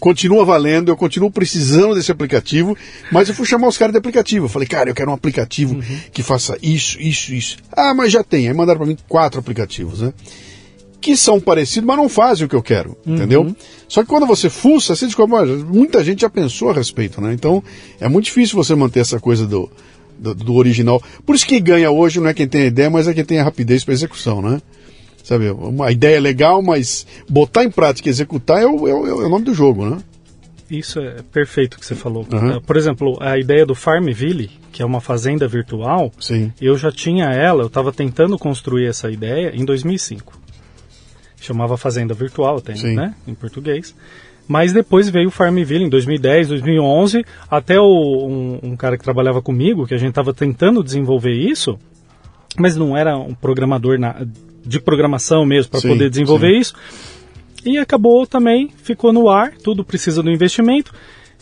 Continua valendo, eu continuo precisando desse aplicativo, mas eu fui chamar os caras de aplicativo. Eu falei, cara, eu quero um aplicativo que faça isso, isso, isso. Ah, mas já tem. Aí mandaram para mim quatro aplicativos, né? que são parecidos, mas não fazem o que eu quero, entendeu? Só que quando você fuça, você descobre, muita gente já pensou a respeito, né? Então é muito difícil você manter essa coisa do, do, do original. Por isso que ganha hoje não é quem tem a ideia, mas é quem tem a rapidez para execução, né? Sabe, uma ideia é legal, mas botar em prática e executar é o, é o, é o nome do jogo, né? Isso é perfeito que você falou. Uhum. Uh, Por exemplo, a ideia do Farmville, que é uma fazenda virtual, Sim. eu já tinha ela, eu estava tentando construir essa ideia em 2005. Chamava Fazenda Virtual, tem, Sim. né, em português. Mas depois veio o Farmville em 2010, 2011, até o, um, um cara que trabalhava comigo, que a gente estava tentando desenvolver isso, mas não era um programador na- de programação mesmo para poder desenvolver sim. isso. E acabou também, ficou no ar, tudo precisa do investimento.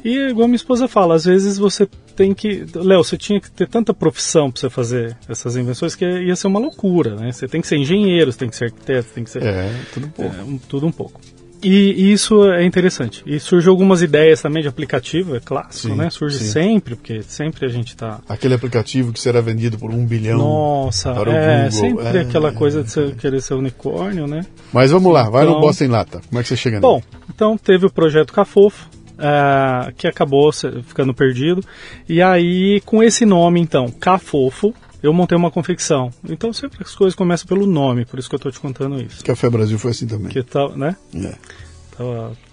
E igual minha esposa fala, às vezes você tem que. Léo, você tinha que ter tanta profissão para você fazer essas invenções que ia ser uma loucura, né? Você tem que ser engenheiro, você tem que ser arquiteto, tem que ser. É, tudo um pouco. É, um- tudo um pouco. E, e isso é interessante. E surgiu algumas ideias também de aplicativo, é clássico, Sim, né? Surge sim. sempre, porque sempre a gente tá. Aquele aplicativo que será vendido por um bilhão. Nossa, para o é sempre é, aquela é, coisa de ser- querer ser unicórnio, né? Mas vamos lá, vai no Então- Bosta em Lata. Como é que você chega Bom, nele? então teve o projeto Cafofo, ah, que acabou ficando perdido. E aí, com esse nome, então, Cafofo, eu montei uma confecção. Então, sempre as coisas começam pelo nome, por isso que eu estou te contando isso. Café Brasil foi assim também. Que tal, né? É.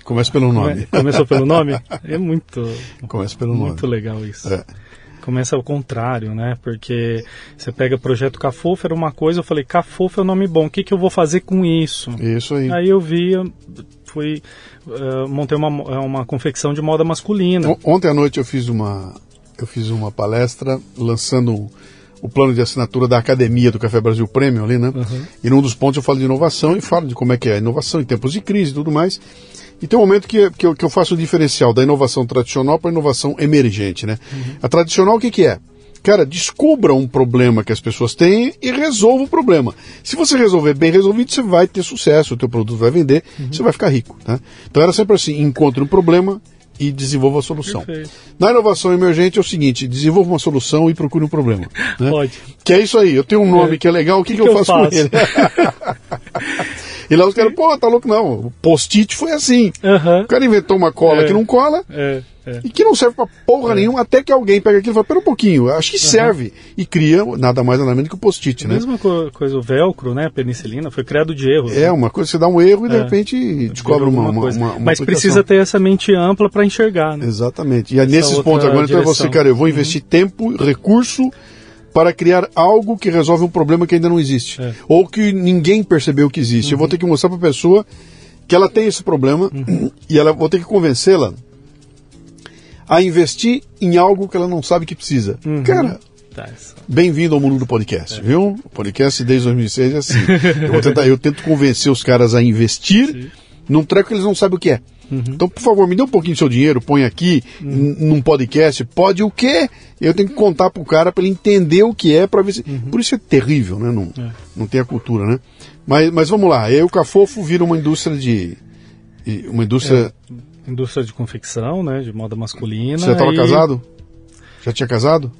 Começa pelo nome. Começou pelo nome? É muito, Começa pelo nome. muito legal isso. É. Começa ao contrário, né? Porque você pega projeto Cafofo, era uma coisa, eu falei, Cafofo é um nome bom, o que, que eu vou fazer com isso? Isso aí. Aí eu vi, fui, eh, montei uma, uma confecção de moda masculina. On- Ontem à noite eu fiz uma eu fiz uma palestra lançando um, o plano de assinatura da academia do Café Brasil Premium ali, né? Uhum. E num dos pontos eu falo de inovação e falo de como é que é a inovação em tempos de crise e tudo mais. E tem um momento que, que, eu, que eu faço o diferencial da inovação tradicional para a inovação emergente, né? A tradicional o que, que é? Cara, descubra um problema que as pessoas têm e resolva o problema. Se você resolver bem resolvido, você vai ter sucesso, o teu produto vai vender, você vai ficar rico. Tá? Então era sempre assim, encontre um problema e desenvolva a solução. Perfeito. Na inovação emergente é o seguinte, desenvolva uma solução e procure um problema. né? Pode. Que é isso aí, eu tenho um nome É. que é legal, o que, que, que eu eu faço, faço? com ele? e lá os caras, pô, tá louco? Não, o post-it foi assim. Aham. O cara inventou uma cola É. que não cola, É, é. e que não serve pra porra nenhuma, até que alguém pega aquilo e fala, pera um pouquinho, acho que serve. E cria nada mais nada menos que o post-it, né? Mesma co- coisa, o velcro, né? A penicilina foi criado de erros. É né? uma coisa, você dá um erro e de É. repente descobre uma, uma, coisa. uma, uma Mas aplicação. precisa ter essa mente ampla para enxergar, né? Exatamente. E aí, nesses pontos agora, então é você, direção. cara, eu vou investir tempo, recurso para criar algo que resolve um problema que ainda não existe. É. Ou que ninguém percebeu que existe. Eu vou ter que mostrar para a pessoa que ela tem esse problema e ela vou ter que convencê-la a investir em algo que ela não sabe que precisa. Cara, Tá, isso. Bem-vindo ao mundo do podcast, viu? O podcast desde 2006 é assim. Eu, vou tentar- eu tento convencer os caras a investir num treco que eles não sabem o que é. Então, por favor, me dê um pouquinho do seu dinheiro, põe aqui n- num podcast. Pode o quê? Eu tenho que contar pro cara para ele entender o que é, para ver se. Por isso é terrível, né? Não, não tem a cultura, né? Mas, mas vamos lá. Aí o Cafofo vira uma indústria de. Uma indústria. Indústria de confecção, né? De moda masculina. Você já estava e casado? Já tinha casado?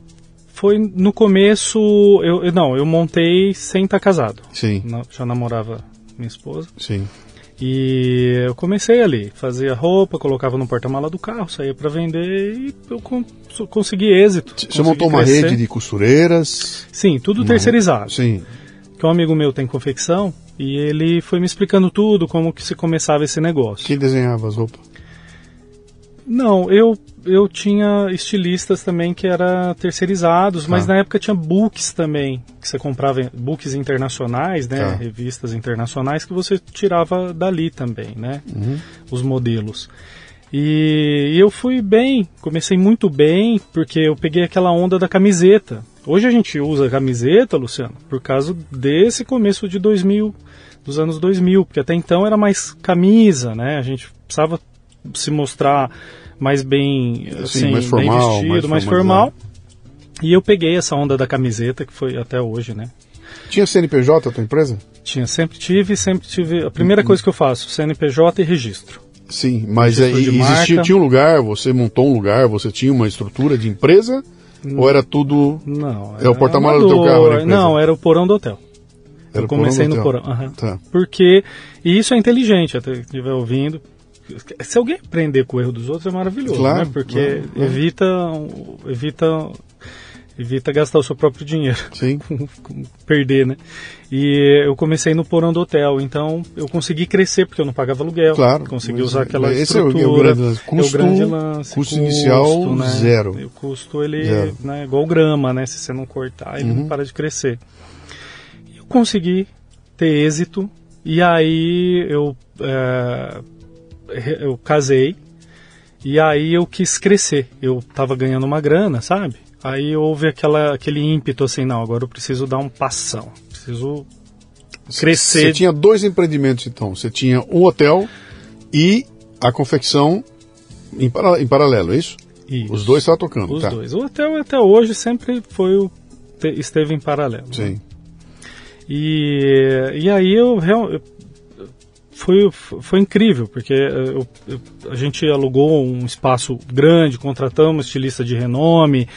Foi no começo. Eu, eu- não, eu montei sem estar casado. Sim, Na- Já namorava minha esposa. sim. E eu comecei ali, fazia roupa, colocava no porta-mala do carro, saía para vender e eu con- consegui êxito. Você consegui montou uma crescer. rede de costureiras. Sim, tudo terceirizado. Sim. Que um amigo meu tem confecção e ele foi me explicando tudo, como que se começava esse negócio. Quem desenhava as roupas? Não, eu, eu tinha estilistas também que eram terceirizados, mas Tá. na época tinha books também, que você comprava, books internacionais, né, Tá. revistas internacionais, que você tirava dali também, né, Uhum. os modelos. E, e eu fui bem, comecei muito bem, porque eu peguei aquela onda da camiseta. Hoje a gente usa camiseta, Luciano, por causa desse começo de 2000, dos anos 2000, porque até então era mais camisa, né, a gente precisava se mostrar mais bem, assim, mais bem formal, vestido, mais mais, formal. E eu peguei essa onda da camiseta, que foi até hoje, né? Tinha CNPJ a tua empresa? Tinha, sempre tive, sempre tive. A primeira coisa que eu faço, CNPJ e registro. Sim, mas Registro é, existia, marca. tinha um lugar, você montou um lugar, você tinha uma estrutura de empresa? Ou era tudo. Não. É o era porta-malas do teu carro, empresa? Não, era o porão do hotel. Era eu o porão comecei do no hotel. porão. aham. Tá. Porque. E isso é inteligente, até estiver ouvindo. Se alguém aprender com o erro dos outros é maravilhoso, Claro, né? Porque claro, claro. evita, evita, evita gastar o seu próprio dinheiro. Sim. perder, né? E eu comecei no porão do hotel, então eu consegui crescer porque eu não pagava aluguel. Claro, Consegui usar aquela esse é o- é o estrutura. grande lance. é Custo- o grande lance. custo inicial, né? zero. E o custo ele Zero. né, é igual grama, né? Se você não cortar, ele Uhum. não para de crescer. Eu consegui ter êxito e aí eu é, eu casei e aí eu quis crescer. Eu tava ganhando uma grana, sabe? Aí houve aquela, aquele ímpeto assim, não, agora eu preciso dar um passão. Preciso crescer. Você tinha dois empreendimentos, então. Você tinha um hotel e a confecção em, para- em paralelo, é isso? Isso. Os dois estavam tocando, Os tá? dois. O hotel até hoje sempre foi o, te- esteve em paralelo. Sim. E, e aí eu, eu- foi, foi incrível, porque eu- eu- a gente alugou um espaço grande, contratamos um estilista de renome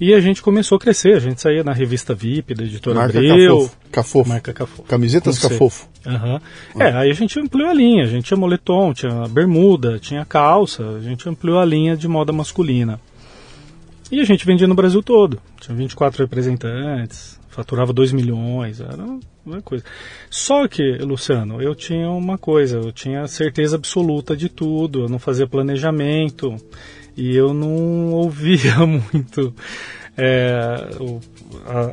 e a gente começou a crescer. A gente saía na revista VIP da editora Marca. Cafofo. Cafofo. Marca Cafofo. Camisetas Com. Cafofo. Aham. É, aí a gente ampliou a linha. A gente tinha moletom, tinha bermuda, tinha calça. A gente ampliou a linha de moda masculina. E a gente vendia no Brasil todo. Tinha 24 representantes, faturava 2 milhões, era uma coisa. Só que, Luciano, eu tinha uma coisa, eu tinha certeza absoluta de tudo, eu não fazia planejamento e eu não ouvia muito é, o-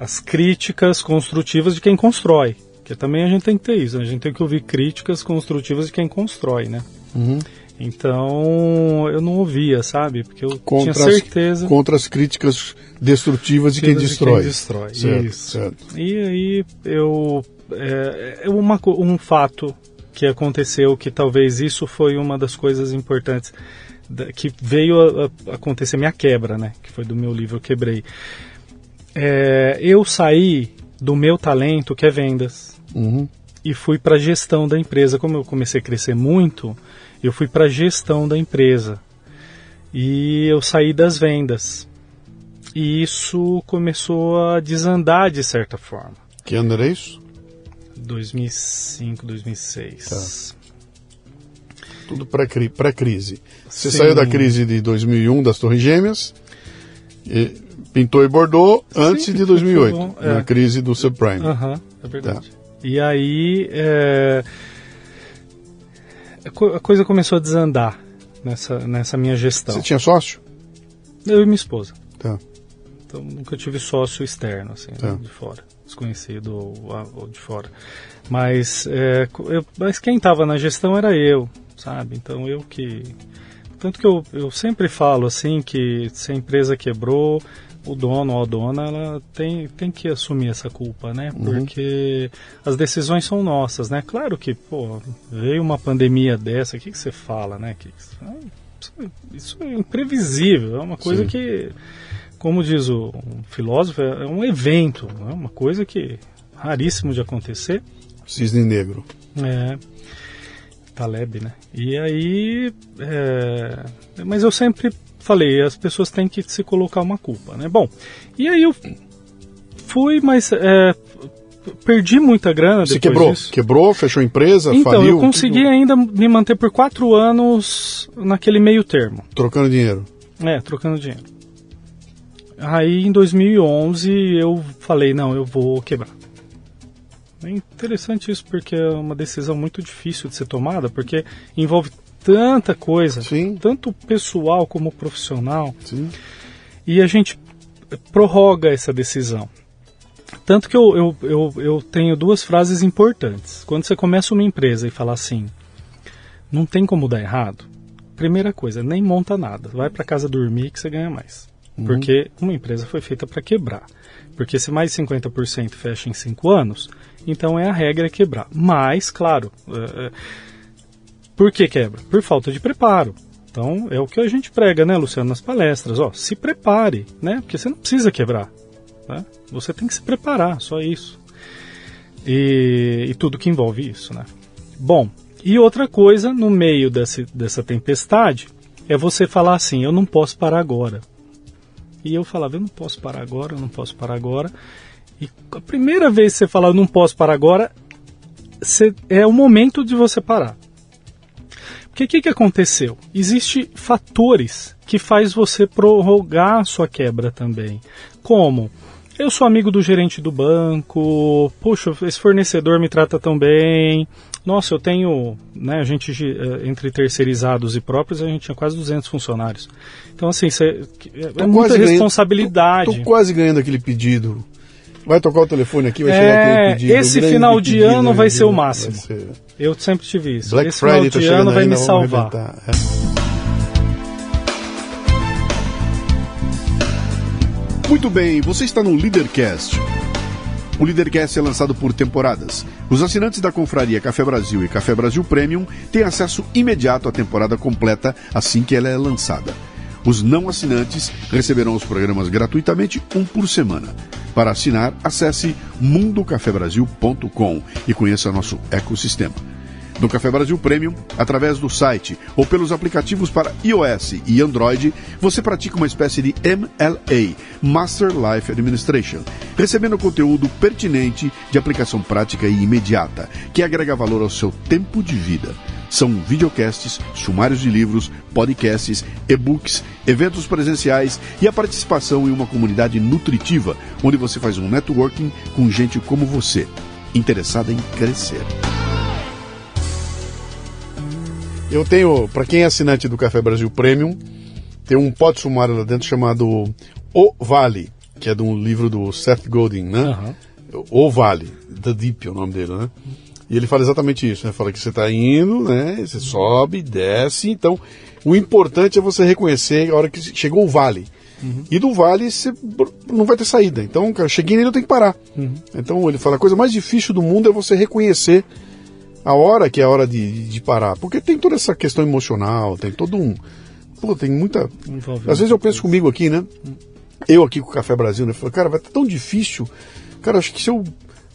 as críticas construtivas de quem constrói. Porque também a gente tem que ter isso, a gente tem que ouvir críticas construtivas de quem constrói, né? Uhum. Então eu não ouvia, sabe? Porque eu Contra tinha as- certeza. Contra as críticas destrutivas de quem de destrói. destrói. Certo, Isso. certo. E aí eu. É, é uma, um fato que aconteceu que talvez isso foi uma das coisas importantes que veio a, a acontecer minha quebra, né? Que foi do meu livro Eu Quebrei. É, eu saí do meu talento, que é vendas, Uhum. e fui para a gestão da empresa. Como eu comecei a crescer muito, eu fui para a gestão da empresa. E eu saí das vendas. E isso começou a desandar de certa forma. Que ano era isso? 2005, 2006. Tudo pré-cri- pré-crise. Você Sim. saiu da crise de 2001 das Torres Gêmeas, e pintou e bordou antes Sim, de 2008, foi bom, na é. crise do subprime. Aham, é verdade. E aí é, a co- a coisa começou a desandar nessa, nessa minha gestão. Você tinha sócio? Eu e minha esposa. Tá. Então nunca tive sócio externo, assim, né, Tá. de fora, desconhecido ou, ou de fora. Mas, é, eu- mas quem estava na gestão era eu, sabe? Então eu que. Tanto que eu, eu sempre falo assim que se a empresa quebrou, o dono ou a dona ela tem, tem que assumir essa culpa, né? Porque as decisões são nossas, né? Claro que, pô, veio uma pandemia dessa, o que, que você fala, né? Que, isso, isso é imprevisível, é uma coisa Sim. que como diz o um filósofo, é é um evento, é uma coisa que raríssimo de acontecer. Cisne Negro. É, Taleb, né? E aí, é, mas eu sempre falei, as pessoas têm que se colocar uma culpa, né? Bom, e aí eu fui, mas é, perdi muita grana Você depois quebrou? disso. Quebrou, fechou a empresa, Então, faliu? eu consegui tudo ainda me manter por quatro anos naquele meio termo. Trocando dinheiro. É, trocando dinheiro. Aí em 2011 eu falei, não, eu vou quebrar. É interessante isso porque é uma decisão muito difícil de ser tomada, porque envolve tanta coisa, Sim. tanto pessoal como profissional, Sim. e a gente prorroga essa decisão. Tanto que eu, eu, eu, eu tenho duas frases importantes. Quando você começa uma empresa e fala assim, não tem como dar errado, primeira coisa, nem monta nada. Vai para casa dormir que você ganha mais. Porque uma empresa foi feita para quebrar. Porque se mais de 50% fecha em 5 anos, então é a regra é quebrar. Mas, claro, é, é, por que quebra? Por falta de preparo. Então é o que a gente prega, né, Luciano, nas palestras. Ó, se prepare, né? Porque você não precisa quebrar. Né? Você tem que se preparar, só isso. E, e tudo que envolve isso, né? Bom, e outra coisa no meio desse, dessa tempestade é você falar assim: eu não posso parar agora. E eu falava: eu não posso parar agora, eu não posso parar agora. E a primeira vez que você fala: eu não posso parar agora, você- é o momento de você parar. O que, que aconteceu? Existem fatores que faz você prorrogar a sua quebra também. Como? Eu sou amigo do gerente do banco, puxa, esse fornecedor me trata tão bem. Nossa, eu tenho, né, a gente eh, entre terceirizados e próprios, a gente tinha quase 200 funcionários. Então assim, cê, é Tô muita ganhando- responsabilidade. Tô, tô quase ganhando aquele pedido. Vai tocar o telefone aqui, vai chegar É, aquele pedido. esse final de pedido, ano vai ser o máximo. ser- Eu sempre tive isso. Black esse Friday final tá de ano vai aí, me salvar. É. Muito bem, você está no Leadercast. O Leadercast é lançado por temporadas. Os assinantes da Confraria Café Brasil e Café Brasil Premium têm acesso imediato à temporada completa assim que ela é lançada. Os não assinantes receberão os programas gratuitamente um por semana. Para assinar, acesse mundocafebrasil.com e conheça nosso ecossistema. No Café Brasil Premium, através do site ou pelos aplicativos para iOS e Android, você pratica uma espécie de MLA, Master Life Administration, recebendo conteúdo pertinente de aplicação prática e imediata, que agrega valor ao seu tempo de vida. São videocasts, sumários de livros, podcasts, e-books, eventos presenciais e a participação em uma comunidade nutritiva, onde você faz um networking com gente como você, interessada em crescer. Eu tenho, para quem é assinante do Café Brasil Premium, tem um pote sumário lá dentro chamado O Vale, que é de um livro do Seth Godin, né? Aham. O Vale, The Deep é o nome dele, né? E ele fala exatamente isso, né? Fala que você está indo, né? Você sobe, desce. Então, o importante é você reconhecer a hora que chegou o vale. Uhum. E do vale você não vai ter saída. Então, cara, cheguei nele, eu tenho que parar. Uhum. Então, ele fala: a coisa mais difícil do mundo é você reconhecer a hora que é a hora de, de parar. Porque tem toda essa questão emocional, tem todo um. Pô, tem muita. Às vezes eu penso comigo aqui, né? Eu aqui com o Café Brasil, né? Falo, cara, vai estar tão difícil. Cara, acho que se eu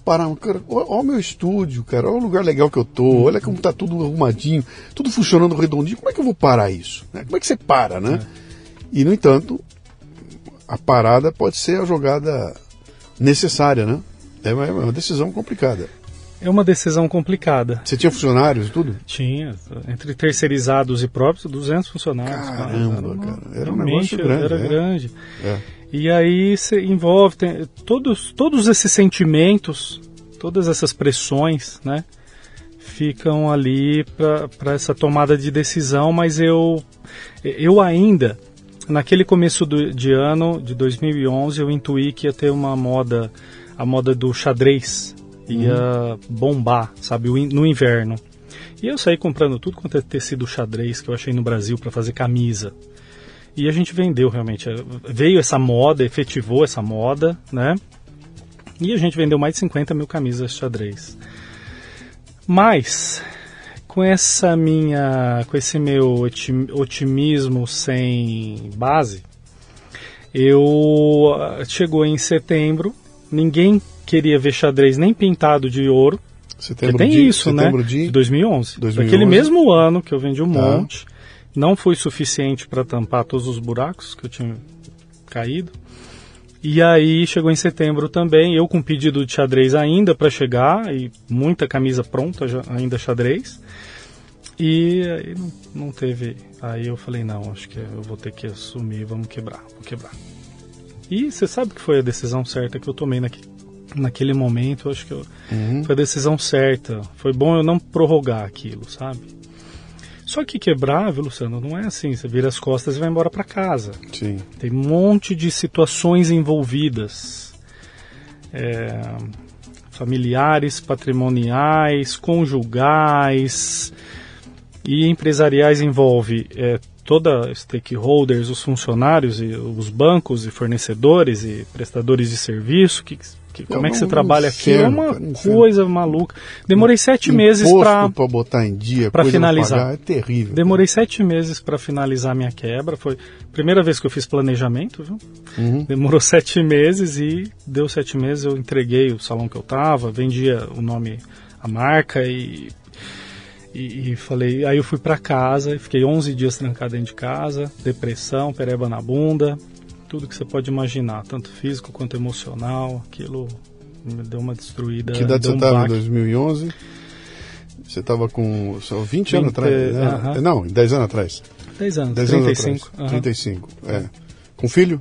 parar, cara, olha o meu estúdio, cara, olha o lugar legal que eu tô, olha como tá tudo arrumadinho, tudo funcionando redondinho. Como é que eu vou parar isso? Né? Como é que você para, né? É. E, no entanto, a parada pode ser a jogada necessária, né? É uma, é uma decisão complicada. É uma decisão complicada. Você tinha funcionários e tudo? Tinha. Entre terceirizados e próprios, 200 funcionários. Caramba, cara. Era, era um negócio grande. Era é. grande. É. E aí você envolve tem, todos, todos esses sentimentos, todas essas pressões, né? Ficam ali para essa tomada de decisão, mas eu, eu ainda naquele começo do, de ano, de 2011, eu intuí que ia ter uma moda, a moda do xadrez, ia uhum. bombar, sabe, no inverno. E eu saí comprando tudo quanto é tecido xadrez que eu achei no Brasil para fazer camisa. E a gente vendeu realmente. Veio essa moda, efetivou essa moda, né? E a gente vendeu mais de 50 mil camisas xadrez. Mas com essa minha, com esse meu otimismo sem base, eu ah, chegou em setembro, ninguém queria ver xadrez nem pintado de ouro. Setembro tem de, isso, né? De, de 2011. 2011. Aquele mesmo ano que eu vendi um tá. monte, não foi suficiente para tampar todos os buracos que eu tinha caído. E aí chegou em setembro também, eu com pedido de xadrez ainda para chegar e muita camisa pronta ainda xadrez. E aí não, não teve. Aí eu falei, não, acho que eu vou ter que assumir, vamos quebrar, vou quebrar. E você sabe que foi a decisão certa que eu tomei naquele, naquele momento, acho que eu, uhum. foi a decisão certa. Foi bom eu não prorrogar aquilo, sabe? Só que quebrar, viu, Luciano, não é assim. Você vira as costas e vai embora para casa. Sim. Tem um monte de situações envolvidas. É, familiares, patrimoniais, conjugais, e empresariais envolve é, toda stakeholders, os funcionários e os bancos e fornecedores e prestadores de serviço, que, que como é, que você trabalha aqui? É uma coisa maluca. Demorei sete Imposto meses para botar em dia, para finalizar. Pagar, é terrível. Demorei cara. sete meses para finalizar minha quebra. Foi a primeira vez que eu fiz planejamento, viu? Uhum. Demorou sete meses e deu sete meses. Eu entreguei o salão que eu tava, vendia o nome, a marca e e, e, falei, aí eu fui para casa e fiquei 11 dias trancado dentro de casa, depressão, pereba na bunda, tudo que você pode imaginar, tanto físico quanto emocional, aquilo me deu uma destruída. Que idade você estava em 2011? Você estava com só 20, 20 anos atrás? Né? Uh -huh. Não, 10 anos atrás. 10 anos, 10 35. Anos uh -huh. 35, é. Com filho?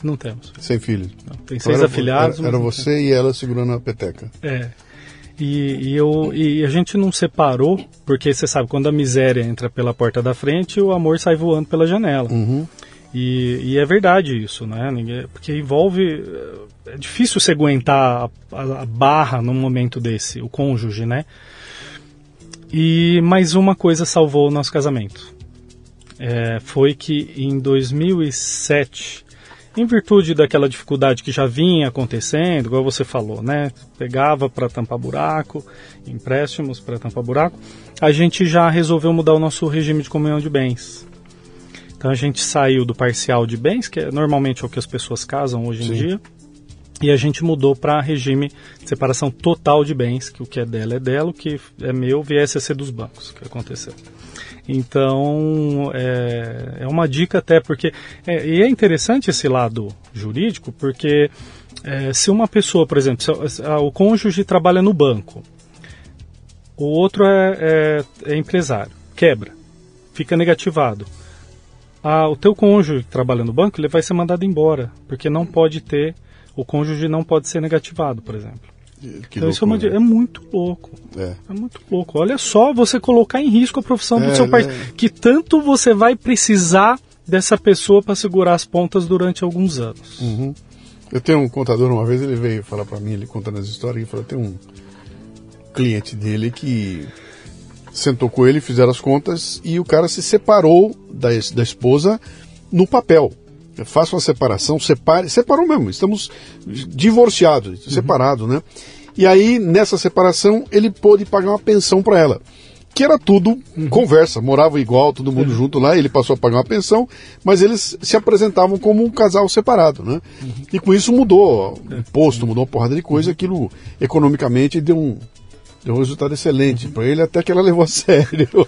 Não temos. Sem filho? Não, tem seis era, afilhados. Era, era você e ela segurando a peteca. É, e, e, eu, e a gente não separou, porque você sabe, quando a miséria entra pela porta da frente, o amor sai voando pela janela. Uhum. E, e, é verdade isso, né? Porque envolve. É difícil você aguentar a, a, barra num momento desse, o cônjuge, né? E mais uma coisa salvou o nosso casamento. É, foi que em 2007 em virtude daquela dificuldade que já vinha acontecendo, igual você falou, né? Pegava para tampar buraco, empréstimos para tampar buraco, a gente já resolveu mudar o nosso regime de comunhão de bens. Então a gente saiu do parcial de bens, que é normalmente é o que as pessoas casam hoje em Sim. dia, e a gente mudou para regime de separação total de bens, que o que é dela é dela, o que é meu viesse a ser dos bancos, que aconteceu. Então, é, é uma dica até, porque. É, e é interessante esse lado jurídico, porque é, se uma pessoa, por exemplo, se, o cônjuge trabalha no banco, o outro é, é, é empresário, quebra, fica negativado. Ah, o teu cônjuge que trabalha no banco, ele vai ser mandado embora, porque não pode ter, o cônjuge não pode ser negativado, por exemplo. Que então isso é, uma, é, muito louco. É. é. muito louco. Olha só você colocar em risco a profissão é, do seu pai. É. Que tanto você vai precisar dessa pessoa para segurar as pontas durante alguns anos. Uhum. Eu tenho um contador, uma vez ele veio falar para mim, ele contando as histórias, ele falou, tem um cliente dele que sentou com ele, fizeram as contas e o cara se separou da, da esposa no papel. Faça uma separação, separe, separou mesmo, estamos divorciados, uhum. separados, né? E aí, nessa separação, ele pôde pagar uma pensão para ela que era tudo uhum. conversa, morava igual, todo mundo uhum. junto lá, ele passou a pagar uma pensão, mas eles se apresentavam como um casal separado, né? Uhum. E com isso mudou o imposto, mudou uma porrada de coisa, aquilo economicamente deu um, deu um resultado excelente para ele, até que ela levou a sério.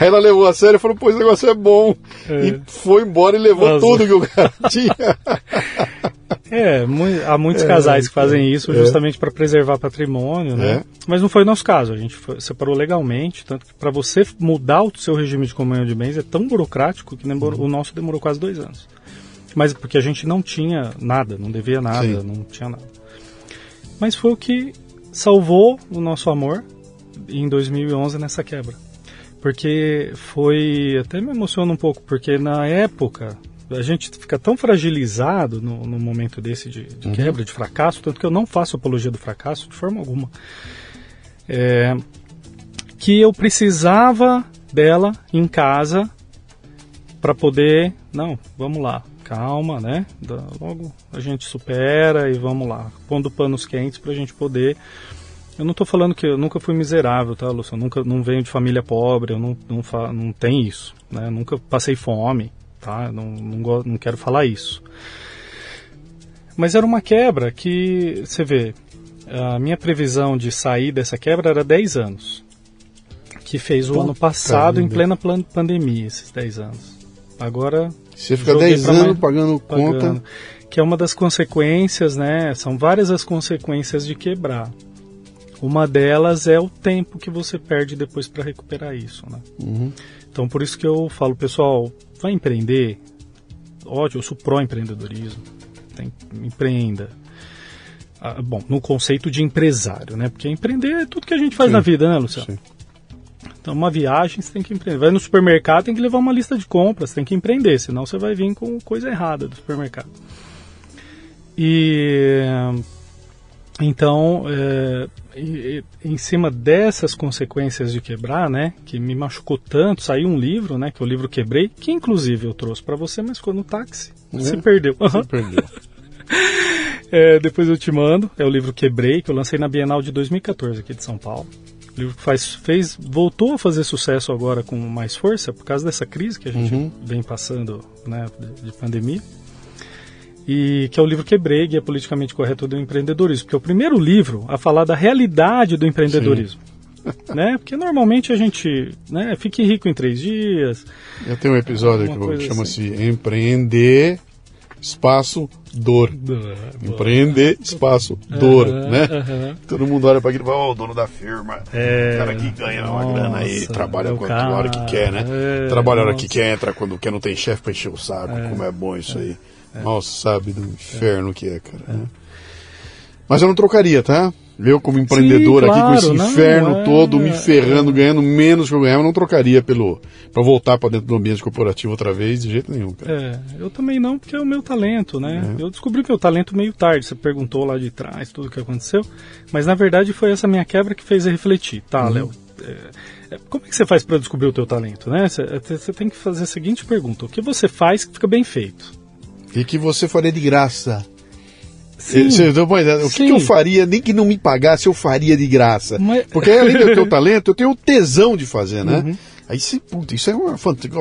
Ela levou a sério e falou, pô, esse negócio é bom. É. E foi embora e levou Nossa. tudo que o cara tinha. É, há muitos é, casais que fazem isso é. justamente para preservar patrimônio, né? É. Mas não foi o nosso caso. A gente foi, separou legalmente, tanto que para você mudar o seu regime de comunhão de bens é tão burocrático que demorou, uhum. o nosso demorou quase dois anos. Mas porque a gente não tinha nada, não devia nada, Sim. não tinha nada. Mas foi o que salvou o nosso amor em 2011 nessa quebra. Porque foi. Até me emociona um pouco, porque na época a gente fica tão fragilizado no, no momento desse de, de uhum. quebra, de fracasso, tanto que eu não faço apologia do fracasso de forma alguma. É, que eu precisava dela em casa para poder, não, vamos lá, calma, né? Logo a gente supera e vamos lá, pondo panos quentes para a gente poder. Eu não estou falando que eu nunca fui miserável, tá, Lúcio? Eu nunca não venho de família pobre, eu não não, fa, não tem isso, né? Eu nunca passei fome, tá? Não, não, não quero falar isso. Mas era uma quebra que, você vê, a minha previsão de sair dessa quebra era 10 anos. Que fez o ano passado em plena pandemia, esses 10 anos. Agora. Você fica 10 anos mais, pagando, pagando conta. Que é uma das consequências, né? São várias as consequências de quebrar. Uma delas é o tempo que você perde depois para recuperar isso, né? Uhum. Então por isso que eu falo, pessoal, vai empreender, ótimo, eu sou pró-empreendedorismo, empreenda. Ah, bom, no conceito de empresário, né? Porque empreender é tudo que a gente faz Sim. na vida, né, Luciano? Sim. Então, uma viagem você tem que empreender. Vai no supermercado, tem que levar uma lista de compras, tem que empreender, senão você vai vir com coisa errada do supermercado. E então, é, em cima dessas consequências de quebrar, né, que me machucou tanto, saiu um livro, né, que é o livro Quebrei, que inclusive eu trouxe para você, mas ficou no táxi. Uhum. Você perdeu. Você perdeu. é, depois eu te mando, é o livro Quebrei, que eu lancei na Bienal de 2014 aqui de São Paulo. O livro faz, fez, voltou a fazer sucesso agora com mais força por causa dessa crise que a gente uhum. vem passando, né, de, de pandemia e que é o livro Quebrei, Guia Politicamente Correto do Empreendedorismo, que é o primeiro livro a falar da realidade do empreendedorismo. né? Porque normalmente a gente né, fique rico em três dias. Eu tenho um episódio que chama-se assim. Empreender Espaço Dor. Empreender Espaço Dor, né? Todo mundo olha para aquilo e fala, oh, o dono da firma, é, o cara que ganha nossa, uma grana aí, trabalha quando a hora que quer, né? É, trabalha a hora que quer, entra quando quer, não tem chefe para encher o saco, é, como é bom isso aí. É. Mal sabe do inferno que é, cara. Né? Mas eu não trocaria, tá? Eu, como empreendedor Sim, claro, aqui, com esse inferno não, é, todo, me ferrando, é, ganhando menos que eu ganhava, não trocaria pelo para voltar para dentro do ambiente corporativo outra vez, de jeito nenhum. Cara. É, eu também não, porque é o meu talento, né? É. Eu descobri meu talento meio tarde, você perguntou lá de trás tudo o que aconteceu, mas na verdade foi essa minha quebra que fez eu refletir, tá, uhum. Léo? É, é como é que você faz para descobrir o teu talento, né? Você tem que fazer a seguinte pergunta: o que você faz que fica bem feito? E que você faria de graça. Sim, Você, o que, que, eu faria, nem que não me pagasse, eu faria de graça. Mas... Porque além do teu talento, eu tenho o tesão de fazer, né? Uhum. Aí você, puta, isso é uma fantástica.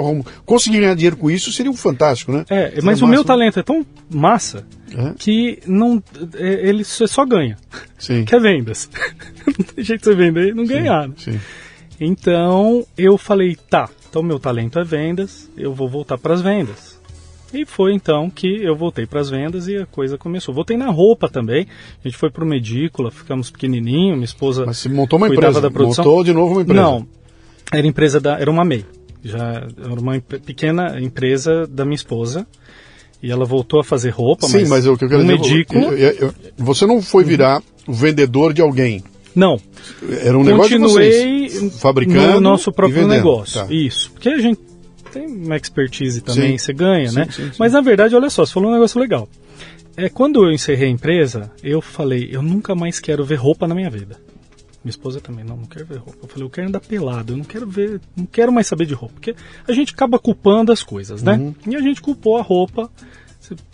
Conseguir ganhar dinheiro com isso seria um fantástico, né? É, seria mas o meu talento é tão massa é? que não, é, ele só ganha. Sim. Que é vendas. não tem jeito de você vender e não sim, ganhar. Né? Sim. Então eu falei, tá, então meu talento é vendas, eu vou voltar para as vendas. E foi então que eu voltei para as vendas e a coisa começou. Voltei na roupa também. A gente foi para o Medícola, ficamos pequenininho, minha esposa Mas você montou uma empresa? Da produção. Montou de novo uma empresa? Não, era empresa da, era uma MEI. Já era uma pequena empresa da minha esposa. E ela voltou a fazer roupa, Sim, mas, mas o que eu quero dizer, eu, eu, eu, você não foi virar o vendedor de alguém. Não. Era um Continuei negócio de vocês, fabricando no nosso próprio negócio. Tá. Isso. Porque a gente tem uma expertise também, sim. você ganha, sim, né? Sim, Mas na verdade, olha só, você falou um negócio legal. é, quando eu encerrei a empresa, eu falei, eu nunca mais quero ver roupa na minha vida. Minha esposa também, não, não quero ver roupa. Eu falei, eu quero andar pelado, eu não quero ver, não quero mais saber de roupa. Porque a gente acaba culpando as coisas, né? Uhum. E a gente culpou a roupa,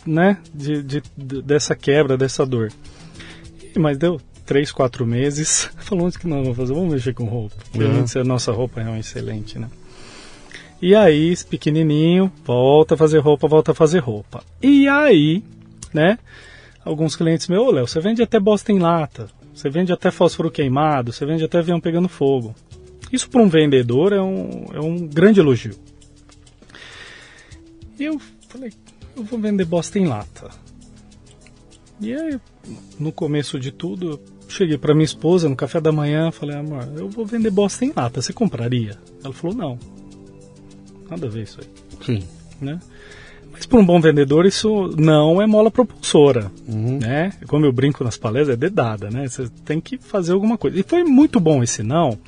né, de, de, de, dessa quebra, dessa dor. Mas deu três, quatro meses, falou que não vamos fazer, vamos mexer com roupa. Uhum. A nossa roupa é excelente, né? E aí, pequenininho, volta a fazer roupa, volta a fazer roupa. E aí, né? Alguns clientes meus, ô Léo, você vende até bosta em lata, você vende até fósforo queimado, você vende até avião pegando fogo. Isso para um vendedor é um, é um grande elogio. E eu falei, eu vou vender bosta em lata. E aí, no começo de tudo, eu cheguei para minha esposa no café da manhã, falei, amor, eu vou vender bosta em lata, você compraria? Ela falou, não. Nada a ver isso aí. Sim. Né? Mas para um bom vendedor isso não é mola propulsora, uhum. né? Como eu brinco nas palestras, é dedada, né? Você tem que fazer alguma coisa. E foi muito bom esse não,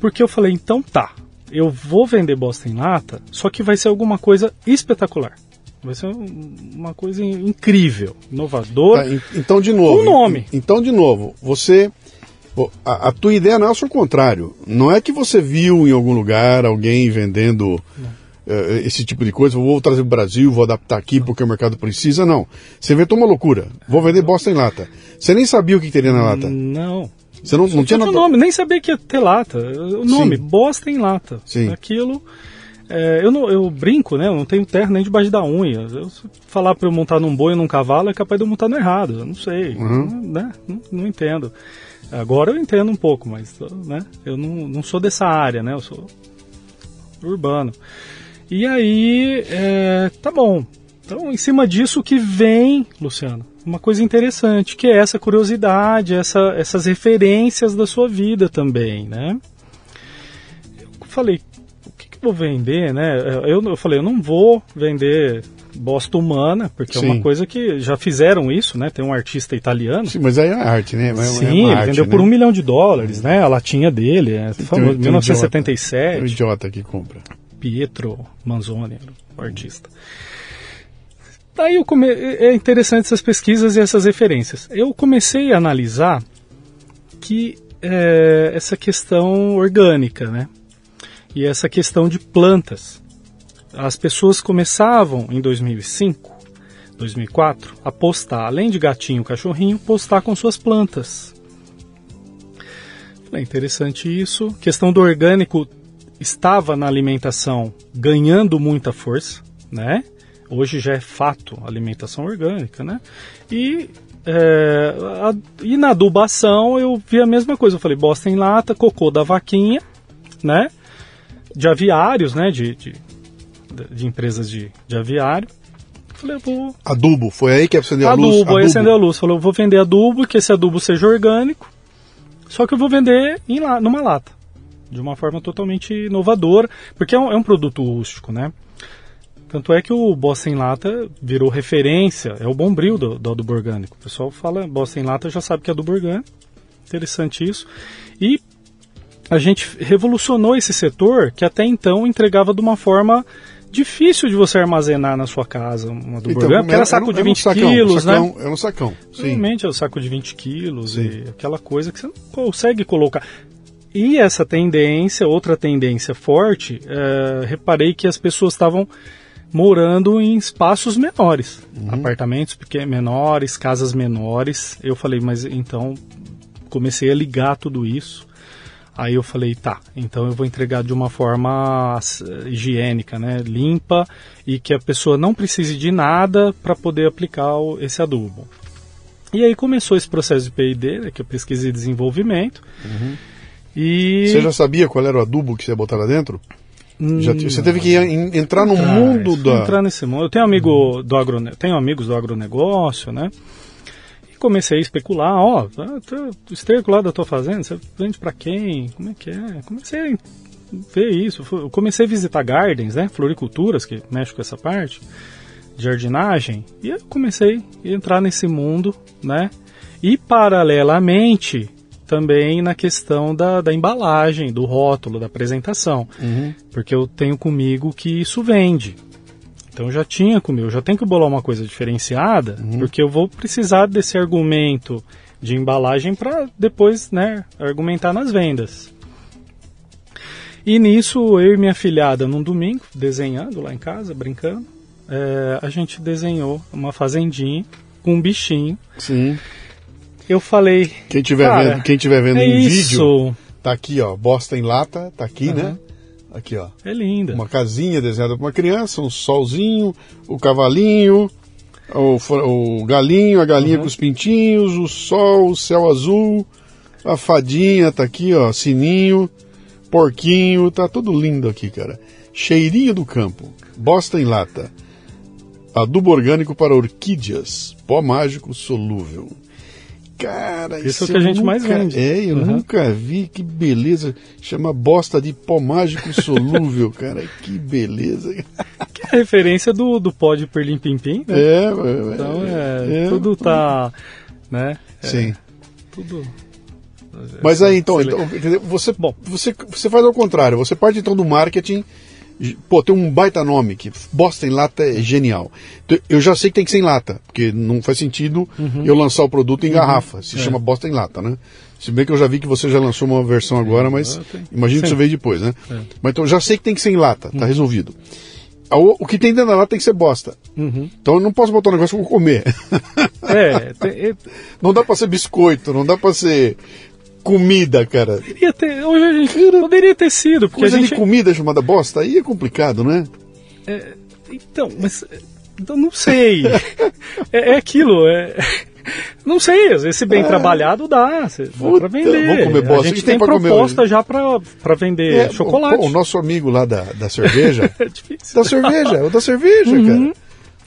porque eu falei, então tá, eu vou vender bosta em lata, só que vai ser alguma coisa espetacular. Vai ser uma coisa incrível, inovadora. Tá, então, de novo. O nome. Então, de novo, você. A, a, tua ideia não é o contrário. Não é que você viu em algum lugar alguém vendendo uh, esse tipo de coisa, vou trazer para o Brasil, vou adaptar aqui não. porque o mercado precisa, não. Você inventou uma loucura. Vou vender bosta em lata. Você nem sabia o que teria na lata. Não. Você não, não tinha nada. nome, nem sabia que ia ter lata. O nome, Sim. bosta em lata. Sim. Aquilo. É, eu, não, eu brinco, né? Eu não tenho terra nem debaixo da unha. Eu, falar para eu montar num boi ou num cavalo é capaz de eu montar no errado. Eu não sei, uhum. né? Não, não, entendo. Agora eu entendo um pouco, mas né? eu não, não sou dessa área, né? Eu sou urbano. E aí, é, tá bom. Então, em cima disso que vem, Luciano, uma coisa interessante, que é essa curiosidade, essa, essas referências da sua vida também, né? Eu falei, vou vender, né? Eu, eu falei, eu não vou vender bosta humana, porque Sim. é uma coisa que já fizeram isso, né? Tem um artista italiano. Sim, mas aí é arte, né? É Sim, é ele vendeu né? por um milhão de dólares, né? A latinha dele, é famoso, 1977. Um idiota que compra. Pietro Manzoni, o artista. Daí eu come... é interessante essas pesquisas e essas referências. Eu comecei a analisar que é, essa questão orgânica, né? e essa questão de plantas. As pessoas começavam em 2005, 2004 a postar, além de gatinho, cachorrinho, postar com suas plantas. É interessante isso. Questão do orgânico estava na alimentação ganhando muita força, né? Hoje já é fato a alimentação orgânica, né? E, é, a, e na adubação eu vi a mesma coisa. Eu falei, bosta em lata, cocô da vaquinha, né? de aviários, né? De, de, de empresas de, de aviário. Falei, vou. Adubo, foi aí que acendeu a luz? Adubo, aí acendeu a luz. Falou, eu vou vender adubo, que esse adubo seja orgânico, só que eu vou vender em, numa lata. De uma forma totalmente inovadora, porque é um, é um produto rústico, né? Tanto é que o bosta em lata virou referência, é o bombril do, do adubo orgânico. O pessoal fala bosta em lata já sabe que é adubo orgânico. Interessante isso. E a gente revolucionou esse setor que até então entregava de uma forma difícil de você armazenar na sua casa uma do então, porque era saco de 20 um sacão, quilos, né? sacão, né? É um sacão. Sim. Realmente é um saco de 20 quilos sim. e aquela coisa que você não consegue colocar. E essa tendência, outra tendência forte, é, reparei que as pessoas estavam morando em espaços menores, uhum. apartamentos pequenos, menores, casas menores. Eu falei, mas então comecei a ligar tudo isso Aí eu falei, tá, então eu vou entregar de uma forma higiênica, né, limpa e que a pessoa não precise de nada para poder aplicar esse adubo. E aí começou esse processo de P&D, né, que é pesquisa e desenvolvimento. Uhum. E... Você já sabia qual era o adubo que você ia botar lá dentro? Já, você teve que entrar no mundo da... Entrar nesse mundo. Eu tenho, amigo do agro, tenho amigos do agronegócio, né? Comecei a especular, ó, oh, o esterco lá da tua fazenda, você vende para quem? Como é que é? Comecei a ver isso. Eu comecei a visitar gardens, né? Floriculturas, que mexe com essa parte, jardinagem, e eu comecei a entrar nesse mundo, né? E paralelamente também na questão da, da embalagem, do rótulo, da apresentação. Uhum. Porque eu tenho comigo que isso vende. Então já tinha comigo, já tenho que bolar uma coisa diferenciada, uhum. porque eu vou precisar desse argumento de embalagem para depois, né, argumentar nas vendas. E nisso eu e minha filhada num domingo desenhando lá em casa, brincando, é, a gente desenhou uma fazendinha com um bichinho. Sim. Eu falei. Quem tiver vendo, quem tiver vendo é em isso. vídeo, tá aqui, ó, bosta em lata, tá aqui, uhum. né? Aqui, ó. É linda. Uma casinha desenhada por uma criança, um solzinho, o cavalinho, o, o galinho, a galinha uhum. com os pintinhos, o sol, o céu azul, a fadinha tá aqui, ó, sininho, porquinho, tá tudo lindo aqui, cara. Cheirinho do campo, bosta em lata, adubo orgânico para orquídeas, pó mágico solúvel. Cara, isso, isso é o que a gente nunca, mais vende. É, eu uhum. nunca vi, que beleza. Chama bosta de pó mágico solúvel, cara. Que beleza. Que é a referência do, do pó de perlim pim pim, né? É, então é, é, tudo tá, né? É, Sim. Tudo. Mas aí então, então você, bom, você, você faz ao contrário, você parte então do marketing Pô, tem um baita nome que bosta em lata é genial. Então, eu já sei que tem que ser em lata, porque não faz sentido uhum. eu lançar o produto em uhum. garrafa. Se é. chama bosta em lata, né? Se bem que eu já vi que você já lançou uma versão agora, mas imagino que você veio depois, né? É. Mas então já sei que tem que ser em lata, tá uhum. resolvido. O, o, que tem dentro da lata tem que ser bosta. Uhum. Então eu não posso botar um negócio que eu vou comer. É, tem, é... não dá pra ser biscoito, não dá pra ser comida, cara. Poderia ter, hoje a gente cara, poderia ter sido, porque coisa a gente... de comida chamada bosta, aí é complicado, né? É, então, mas então não sei. é, é, aquilo, é não sei, às vezes se bem é. trabalhado dá, dá pra vender. Vamos comer bosta. A gente tem, tem proposta comer, já pra vender é, chocolate. O, o, nosso amigo lá da, da cerveja. é difícil. Da cerveja, o da cerveja, uhum. cara.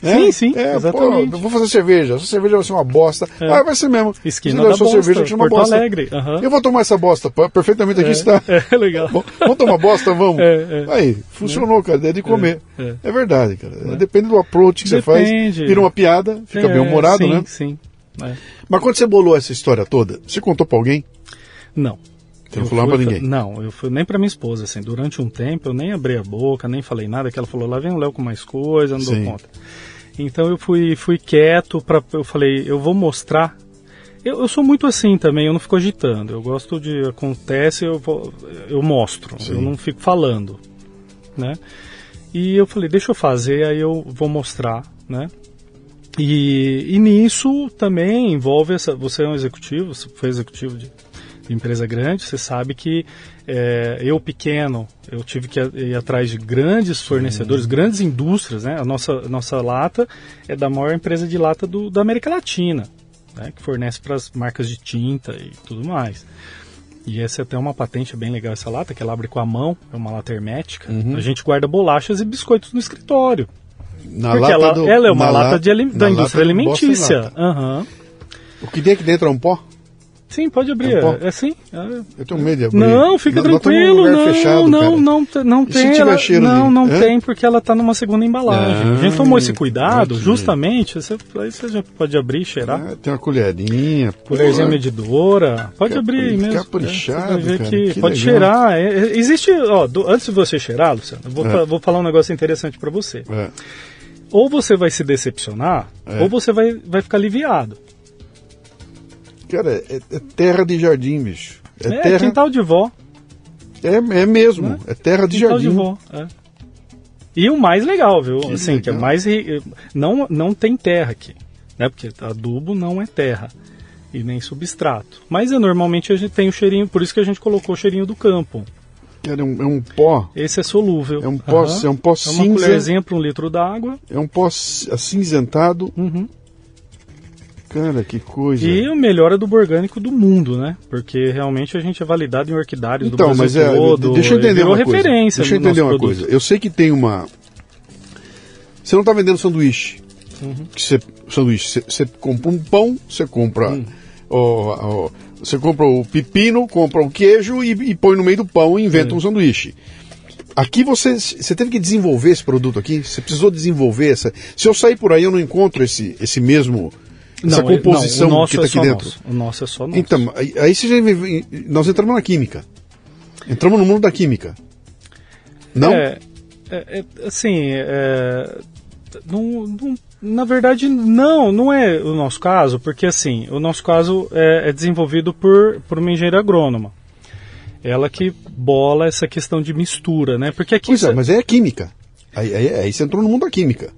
É? Sim, sim, é, exatamente. Pô, vou fazer cerveja, essa cerveja vai ser uma bosta. É. Ah, vai ser mesmo. Esquina da bosta, cerveja que uma Porto bosta. Alegre. Uhum. Eu vou tomar essa bosta, perfeitamente aqui é, está. É, legal. vamos tomar bosta, vamos. É, é. Aí, funcionou, cara, é de comer. É, verdade, cara. Depende do approach que Depende. você faz. Vira uma piada, fica bem humorado, sim, né? Sim, sim. Mas quando você bolou essa história toda, você contou pra alguém? Não. Você não falou pra ninguém? Não, eu fui nem pra minha esposa, assim. Durante um tempo eu nem abri a boca, nem falei nada, que ela falou, lá vem o Léo com mais coisa, não dou conta. Então eu fui, fui quieto, pra, eu falei, eu vou mostrar. Eu, eu sou muito assim também, eu não fico agitando. Eu gosto de. Acontece, eu, vou, eu mostro, Sim. eu não fico falando. Né? E eu falei, deixa eu fazer, aí eu vou mostrar, né? E, e nisso também envolve essa. Você é um executivo, você foi executivo de, empresa grande, você sabe que é, eu pequeno, eu tive que ir atrás de grandes fornecedores, grandes indústrias, né? A nossa, nossa lata é da maior empresa de lata do, da América Latina, né? que fornece para as marcas de tinta e tudo mais. E essa é até uma patente bem legal, essa lata, que ela abre com a mão, é uma lata hermética. Uhum. A gente guarda bolachas e biscoitos no escritório. Na porque ela, do, ela, é uma lata, de, da indústria alimentícia. Uhum. O que tem aqui dentro é um pó? Sim, pode abrir. É, é sim. É. Eu tenho medo de abrir. Não, fica não, tranquilo. Não, fechado, não, não, não, tem. Ela, não, não é? tem porque ela está numa segunda embalagem. Ah, a gente tomou esse cuidado, justamente. Você, aí você já pode abrir e cheirar. Ah, tem uma colherinha. Colherzinha medidora. Pode abrir mesmo. Caprichado, é, cara, que, que pode legal. cheirar. É, é, existe, ó, do, antes de você cheirar, Luciano, vou, é. vou falar um negócio interessante para você. É. Ou você vai se decepcionar, ou você vai, vai ficar aliviado. Cara, é, é terra de jardim, bicho. É, é terra... quintal de vó. É, é mesmo, né? é terra de quintal jardim. De vó, é. E o mais legal, viu? Que assim, legal. que é mais. Não, não tem terra aqui. Né? Porque adubo não é terra. E nem substrato. Mas é, normalmente a gente tem o cheirinho, por isso que a gente colocou o cheirinho do campo. É um, é um pó. Esse é solúvel. É um pó, uhum. é um pó cinza. É uma colherzinha para um litro d'água. É um pó acinzentado. Uhum. Cara, que coisa. E o melhor é do orgânico do mundo, né? Porque realmente a gente é validado em orquidários então, do Brasil mas é, todo. Deixa eu entender uma referência coisa. Deixa eu entender uma produto. coisa. Eu sei que tem uma... Você não está vendendo sanduíche. Uhum. Que você, sanduíche. Você, compra um pão, você compra... O, o, você compra o pepino, compra o queijo e, e põe no meio do pão e inventa um sanduíche. Aqui você, você teve que desenvolver esse produto aqui? Você precisou desenvolver essa... Se eu sair por aí eu não encontro esse, esse mesmo essa não, composição não, que está é aqui dentro. Nosso. O nosso é só nosso. Então, aí, aí você já, nós entramos na química. Entramos no mundo da química. Não? É, é, é assim, é, Não, não, na verdade, não, não é o nosso caso, porque assim, o nosso caso é, é desenvolvido por, por uma engenheira agrônoma. Ela que bola essa questão de mistura, né? Porque aqui. Pois é, mas é química. Aí, aí, aí você entrou no mundo da química.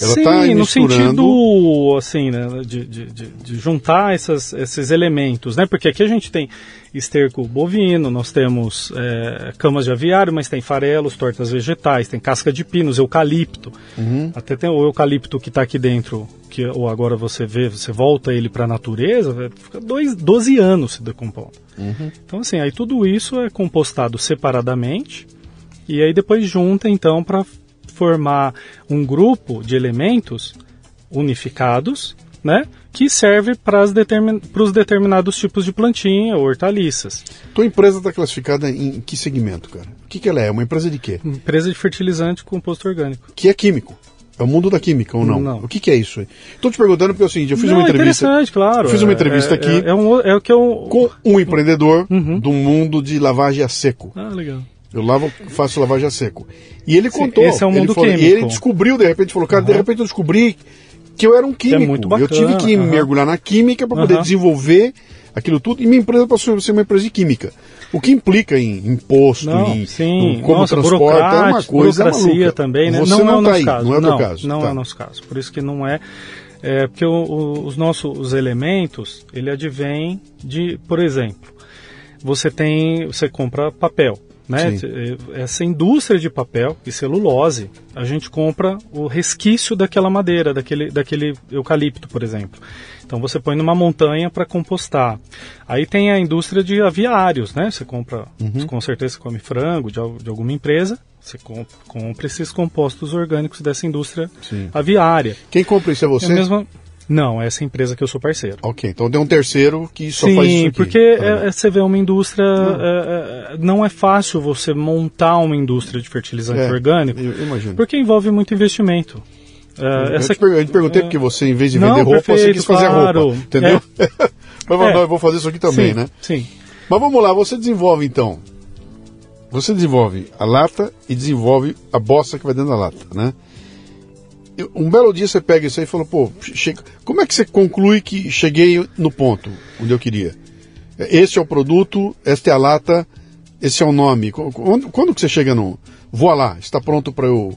Ela Sim, tá no sentido assim, né, de, de, de, juntar essas, esses elementos, né? Porque aqui a gente tem esterco bovino, nós temos é, camas de aviário, mas tem farelos, tortas vegetais, tem casca de pinos, eucalipto. Uhum. Até tem o eucalipto que está aqui dentro, que ou agora você vê, você volta ele para a natureza, fica dois, 12 anos se decompondo. Uhum. Então assim, aí tudo isso é compostado separadamente e aí depois junta então para formar um grupo de elementos unificados, né? Que serve para os determin determinados tipos de plantinha ou hortaliças. Tua empresa está classificada em que segmento, cara? O que, que ela é? Uma empresa de quê? Empresa de fertilizante composto orgânico. Que é químico. É o mundo da química ou não? Não. O que, que é isso aí? Estou te perguntando porque é o seguinte, eu fiz não, uma entrevista. Interessante, claro. Eu fiz uma entrevista é, aqui. É, é, um, é o que eu... com um empreendedor uhum. do mundo de lavagem a seco. Ah, legal. Eu lavo, faço lavagem a seco. E ele contou. Esse é um mundo ele falou, químico. E ele descobriu, de repente, falou, cara, uhum. de repente eu descobri que eu era um químico. É muito bacana, eu tive que uhum. mergulhar na química para poder desenvolver aquilo tudo. E minha empresa passou a ser uma empresa de química. O que implica em imposto, não, em, sim. como Nossa, transporta, é uma coisa maluca. também, né? Você não, não, é o tá nosso aí, caso. não é o não, caso. Não tá. é o nosso caso. Por isso que não é. É porque o, o, os nossos elementos, ele advém de, por exemplo, você tem, você compra papel. Né? Essa indústria de papel e celulose, a gente compra o resquício daquela madeira, daquele, daquele eucalipto, por exemplo. Então você põe numa montanha para compostar. Aí tem a indústria de aviários, né? Você compra, uhum. com certeza você come frango de, de alguma empresa, você compra, compra, esses compostos orgânicos dessa indústria Sim. aviária. Quem compra isso é você? É a mesma, não, é essa empresa que eu sou parceiro. Ok, então tem um terceiro que só Sim, faz isso aqui. porque é, é, você vê uma indústria. Não. É, é, não é fácil você montar uma indústria de fertilizante É, orgânico. eu imagino. Porque envolve muito investimento. É, essa... eu, te perguntei porque você, em vez de vender não, roupa, perfeito, você quis fazer claro. roupa. Entendeu? Mas não, eu vou fazer isso aqui também, sim, né? Sim. Mas vamos lá, você desenvolve então. Você desenvolve a lata e desenvolve a bosta que vai dentro da lata, né? Um belo dia você pega isso aí e fala, pô, chega... como é que você conclui que cheguei no ponto onde eu queria? Esse é o produto, esta é a lata, esse é o nome. Quando, quando que você chega no. Vou lá, está pronto para eu.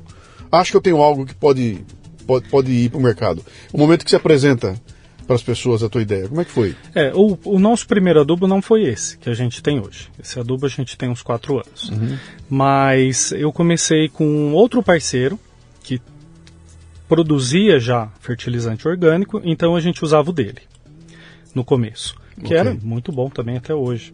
Acho que eu tenho algo que pode, pode, pode ir para o mercado. O momento que você apresenta para as pessoas a tua ideia, como é que foi? É, o, o, nosso primeiro adubo não foi esse que a gente tem hoje. Esse adubo a gente tem uns quatro anos. Uhum. Mas eu comecei com outro parceiro produzia já fertilizante orgânico, então a gente usava o dele no começo, que okay. era muito bom também até hoje.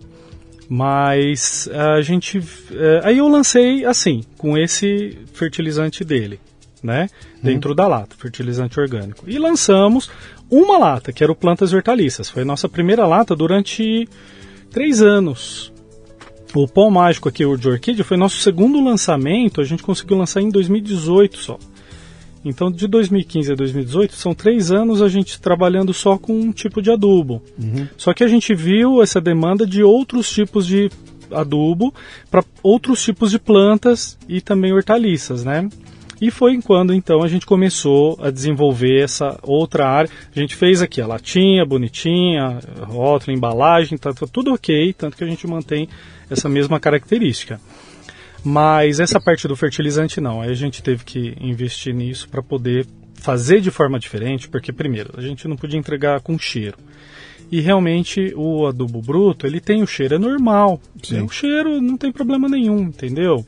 Mas a gente. É, aí eu lancei assim, com esse fertilizante dele, né? Hum. Dentro da lata, fertilizante orgânico. E lançamos uma lata, que era o Plantas Hortaliças. Foi a nossa primeira lata durante três anos. O pão mágico aqui, o de orquídea, foi nosso segundo lançamento. A gente conseguiu lançar em 2018 só. Então, de 2015 a 2018, são três anos a gente trabalhando só com um tipo de adubo. Uhum. Só que a gente viu essa demanda de outros tipos de adubo para outros tipos de plantas e também hortaliças, né? E foi quando então a gente começou a desenvolver essa outra área. A gente fez aqui a latinha bonitinha, rótulo, embalagem, tá, tá tudo ok, tanto que a gente mantém essa mesma característica. Mas essa parte do fertilizante não. Aí a gente teve que investir nisso para poder fazer de forma diferente, porque primeiro, a gente não podia entregar com cheiro. E realmente o adubo bruto, ele tem o cheiro, é normal. Sim. O cheiro não tem problema nenhum, entendeu?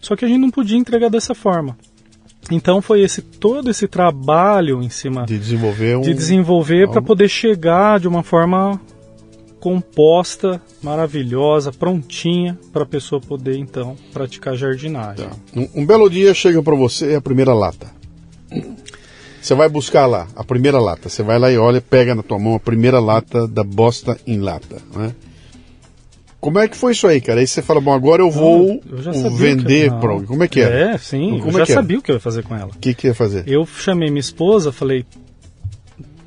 Só que a gente não podia entregar dessa forma. Então foi esse todo esse trabalho em cima de desenvolver um... de desenvolver para poder chegar de uma forma composta, maravilhosa, prontinha para a pessoa poder então praticar jardinagem. Tá. Um, um, belo dia chega para você a primeira lata. Você vai buscar lá a primeira lata. Você vai lá e olha, pega na tua mão a primeira lata da bosta em lata, né? Como é que foi isso aí, cara? Aí você fala, bom, agora eu vou eu vender para alguém. Como é que é? É, sim. Como eu é já sabia o que eu ia fazer com ela. O que, que ia fazer? Eu chamei minha esposa, falei,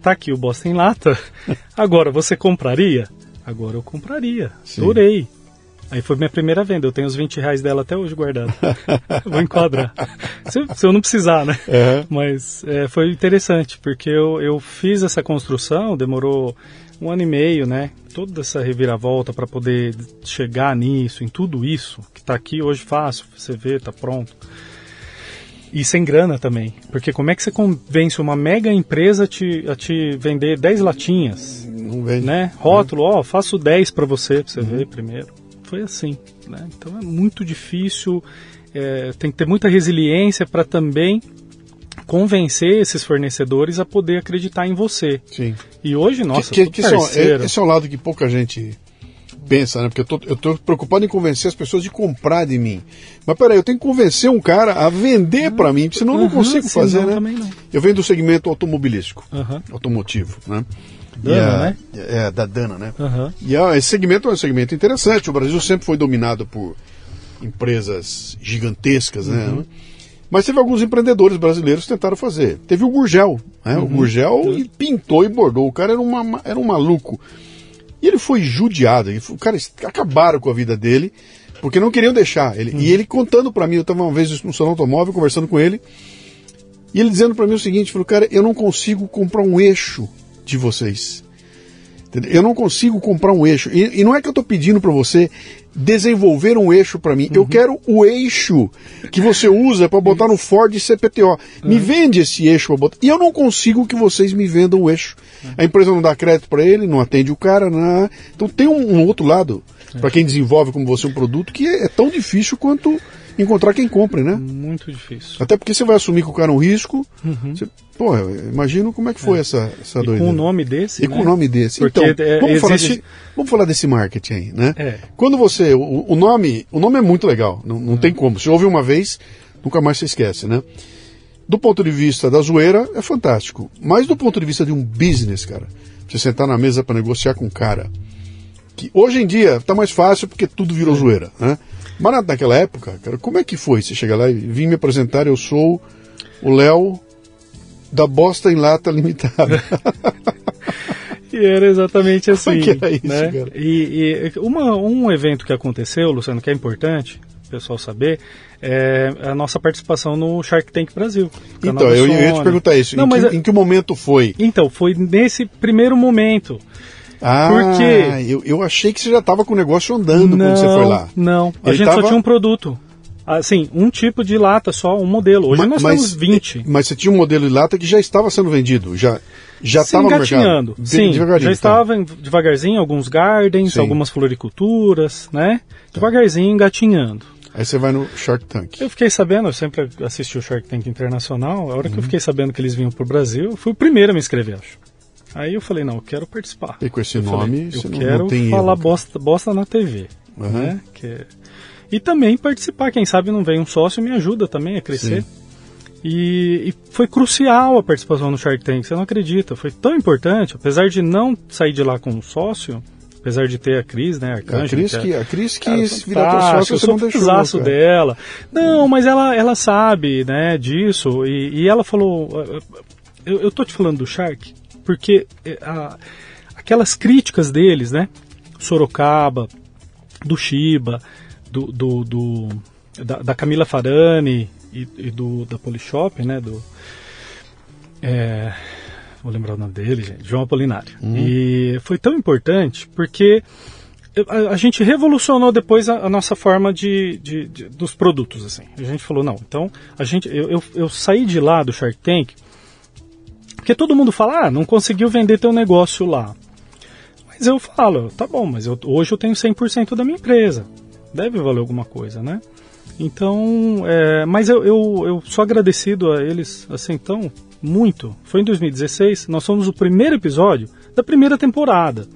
tá aqui o bosta em lata. Agora, você compraria? Agora eu compraria. Sim. Adorei. Aí foi minha primeira venda. Eu tenho os 20 reais dela até hoje guardado. Vou enquadrar. se, se, eu não precisar, né? Uhum. Mas é, foi interessante, porque eu, eu fiz essa construção, demorou um ano e meio, né? Toda essa reviravolta para poder chegar nisso, em tudo isso, que está aqui hoje fácil, você vê, está pronto. E sem grana também. Porque como é que você convence uma mega empresa a te, a te vender 10 latinhas? Não vende. Né? Rótulo, ó, oh, faço 10 para você, para você uhum. ver primeiro. Foi assim. Né? Então é muito difícil, é, tem que ter muita resiliência para também convencer esses fornecedores a poder acreditar em você. Sim. E hoje, nossa, que, que, que é, esse é o lado que pouca gente pensa, né? Porque eu tô, eu tô preocupado em convencer as pessoas de comprar de mim. Mas peraí, eu tenho que convencer um cara a vender para mim, senão eu não consigo fazer, né? Eu venho do segmento automobilístico, uhum. automotivo, né? Dana, né? É, da Dana, né? Uhum. E a, esse segmento é um segmento interessante. O Brasil sempre foi dominado por empresas gigantescas, né? uhum. né? Mas teve alguns empreendedores brasileiros que tentaram fazer. Teve o Gurgel, né? Uhum. O Gurgel uhum. pintou e bordou. O cara era, uma, era um maluco. E ele foi judiado. O cara acabaram com a vida dele porque não queriam deixar ele. Uhum. E ele contando para mim, eu estava uma vez no salão automóvel conversando com ele, e ele dizendo para mim o seguinte, falou, cara, eu não consigo comprar um eixo de vocês. Eu não consigo comprar um eixo. E, e não é que eu estou pedindo para você desenvolver um eixo para mim. Uhum. Eu quero o eixo que você usa para botar no Ford CPTO. Uhum. Me vende esse eixo para botar. E eu não consigo que vocês me vendam o eixo. Uhum. A empresa não dá crédito para ele, não atende o cara. Não... Então tem um, um outro lado para quem desenvolve como você um produto que é, é tão difícil quanto encontrar quem compre, né? Muito difícil. Até porque você vai assumir que o cara é um risco. Uhum. Você, imagino como é que foi é. essa, essa e doideira. Com o nome desse. E né? com o nome desse. Porque então, é, vamos, falar desse, vamos falar desse marketing aí, né? É. Quando você. O, o, nome. O nome é muito legal. Não, não tem como. Se ouve uma vez, nunca mais se esquece, né? Do ponto de vista da zoeira, é fantástico. Mas do ponto de vista de um business, cara, você sentar na mesa para negociar com um cara. Que hoje em dia tá mais fácil porque tudo virou zoeira, né? Mas naquela época, cara, como é que foi? Você chega lá e vim me apresentar, eu sou o Léo da Bosta em Lata Limitada. e era exatamente assim. Como é que era isso, né? cara? E, e uma, um evento que aconteceu, Luciano, que é importante o pessoal saber, é a nossa participação no Shark Tank Brasil. Então, eu ia te perguntar isso. Não, em, que, em que momento foi? Então, foi nesse primeiro momento. Ah, Porque eu, eu achei que você já estava com o negócio andando não, quando você foi lá. Não, a Ele gente tava... só tinha um produto. Assim, um tipo de lata só, um modelo. Hoje mas, nós mas, temos 20. Mas você tinha um modelo de lata que já estava sendo vendido, já já estava no mercado. Sim, já tá. estava tá. devagarzinho, alguns gardens, Sim. algumas floriculturas, né? Devagarzinho engatinhando. Aí você vai no Shark Tank. Eu fiquei sabendo, eu sempre assisti o Shark Tank Internacional, a hora uhum. que eu uhum. fiquei sabendo que eles vinham para o Brasil, eu fui o primeiro a me inscrever, acho. Aí eu falei, não, eu quero participar. E com esse eu nome, falei, eu quero não tem falar erro, bosta, bosta na TV. Uhum. Né? Que... É, e também participar, quem sabe não vem um sócio me ajuda também a crescer. E, e, foi crucial a participação no Shark Tank, você não acredita. Foi tão importante, apesar de não sair de lá com um sócio, apesar de ter a Cris, né, a Arcanjo, A Cris que, a Cris que cara, virou sócio, você não deixou. Dela. Não, mas ela, ela sabe, né, disso. E, e ela falou, eu, eu tô te falando do Shark porque é, a, aquelas críticas deles, né? Sorocaba, do Shiba, do, do, do da, da, Camila Farani e, e, do da Polishop, né? Do, é, vou lembrar o nome dele, gente, João Apolinário. Uhum. E foi tão importante porque a, a gente revolucionou depois a, a nossa forma de, de, de, dos produtos, assim. A gente falou, não, então, a gente, eu, eu, eu saí de lá do Shark Tank porque todo mundo fala, ah, não conseguiu vender teu negócio lá. Mas eu falo, tá bom, mas eu, hoje eu tenho 100% da minha empresa. Deve valer alguma coisa, né? Então, é, mas eu, eu, eu sou agradecido a eles, assim, tão muito. Foi em 2016, nós fomos o primeiro episódio da primeira temporada.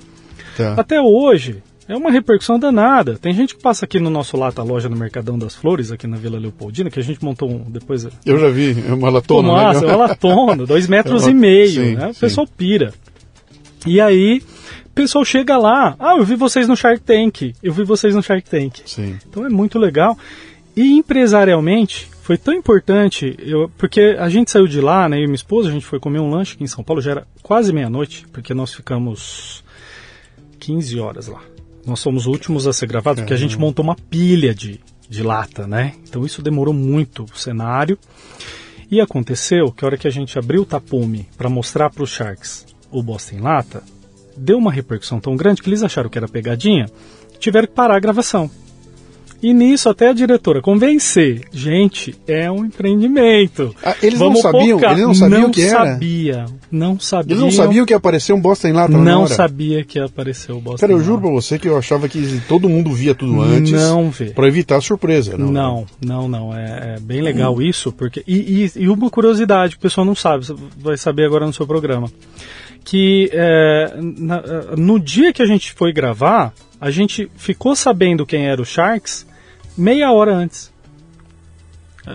Tá. Até hoje, é uma repercussão danada. Tem gente que passa aqui no nosso lata loja no Mercadão das Flores, aqui na Vila Leopoldina, que a gente montou um, depois. Eu já vi, é uma latona. Nossa, né? é uma latona, dois metros é uma... e meio. Sim, né? O pessoal pira. E aí, o pessoal chega lá, ah, eu vi vocês no Shark Tank, eu vi vocês no Shark Tank. Sim. Então é muito legal. E empresarialmente, foi tão importante, eu, porque a gente saiu de lá, né, eu e minha esposa, a gente foi comer um lanche aqui em São Paulo, já era quase meia-noite, porque nós ficamos 15 horas lá. Nós somos os últimos a ser gravados, porque a gente montou uma pilha de, de lata, né? Então isso demorou muito o cenário. E aconteceu que a hora que a gente abriu o tapume para mostrar para os Sharks o Boston Lata, deu uma repercussão tão grande que eles acharam que era pegadinha, tiveram que parar a gravação. E nisso até a diretora convencer, gente, é um empreendimento. Ah, eles Vamos não sabiam, eles não sabiam não que era. Sabia, não sabia. Eles não sabiam que ia aparecer um bosta em lata Não sabia que ia aparecer o bosta. Cara, eu juro para você que eu achava que todo mundo via tudo antes. Não vê. Para evitar a surpresa, não. Não, não, não. É, é bem legal hum. isso, porque e, e, e, uma curiosidade que o pessoal não sabe, você vai saber agora no seu programa, que é, na, no dia que a gente foi gravar, a gente ficou sabendo quem era o Sharks meia hora antes.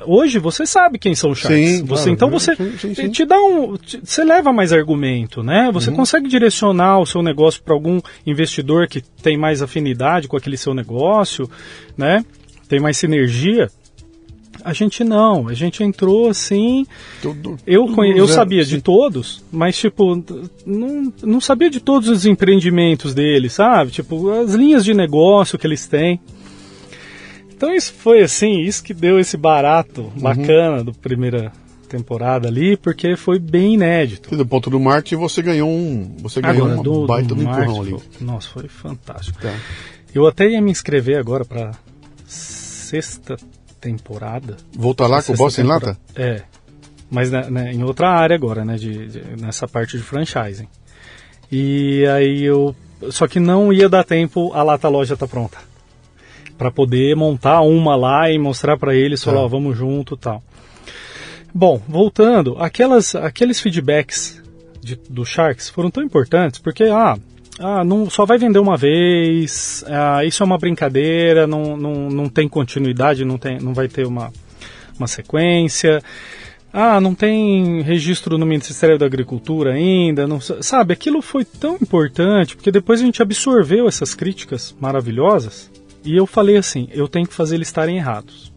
Hoje você sabe quem são os Sharks. Sim, você, claro, então você sim, sim, te dá um, te, você leva mais argumento, né? Você uhum. consegue direcionar o seu negócio para algum investidor que tem mais afinidade com aquele seu negócio, né? Tem mais sinergia. A gente não, a gente entrou assim. Tudo, eu tudo eu sabia de todos, mas tipo, não, não sabia de todos os empreendimentos deles, sabe? Tipo, as linhas de negócio que eles têm. Então isso foi assim, isso que deu esse barato uhum. bacana do primeira temporada ali, porque foi bem inédito. E do ponto do marketing você ganhou um, você ganhou agora, do, baita do, do empurrão ali. Nossa, foi fantástico. Tá. Eu até ia me inscrever agora para sexta temporada. Voltar lá com o Boss em Lata? É, mas né, em outra área agora, né, de, de, nessa parte de franchising. E aí eu, só que não ia dar tempo, a Lata Loja tá pronta para poder montar uma lá e mostrar para eles, falar, é. ó, vamos junto, tal. Bom, voltando, aquelas, aqueles feedbacks de, do Sharks foram tão importantes porque, ah, ah, não, só vai vender uma vez, ah, isso é uma brincadeira, não, não, não tem continuidade, não, tem, não vai ter uma, uma sequência. Ah, não tem registro no Ministério da Agricultura ainda, não, sabe? Aquilo foi tão importante porque depois a gente absorveu essas críticas maravilhosas e eu falei assim: eu tenho que fazer eles estarem errados.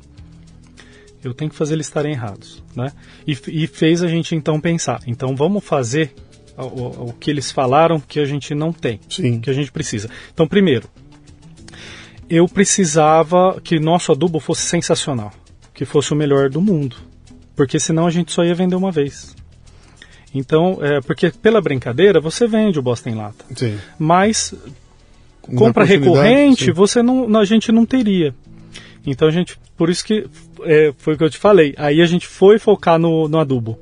Eu tenho que fazer eles estarem errados, né? E, e fez a gente então pensar: então vamos fazer o, que eles falaram que a gente não tem, Sim. que a gente precisa. Então, primeiro, eu precisava que nosso adubo fosse sensacional, que fosse o melhor do mundo, porque senão a gente só ia vender uma vez. Então, é, porque pela brincadeira você vende o Boston em lata, Sim. mas compra recorrente, sim. você não, a gente não teria. Então a gente, por isso que é, foi o que eu te falei. Aí a gente foi focar no, no adubo.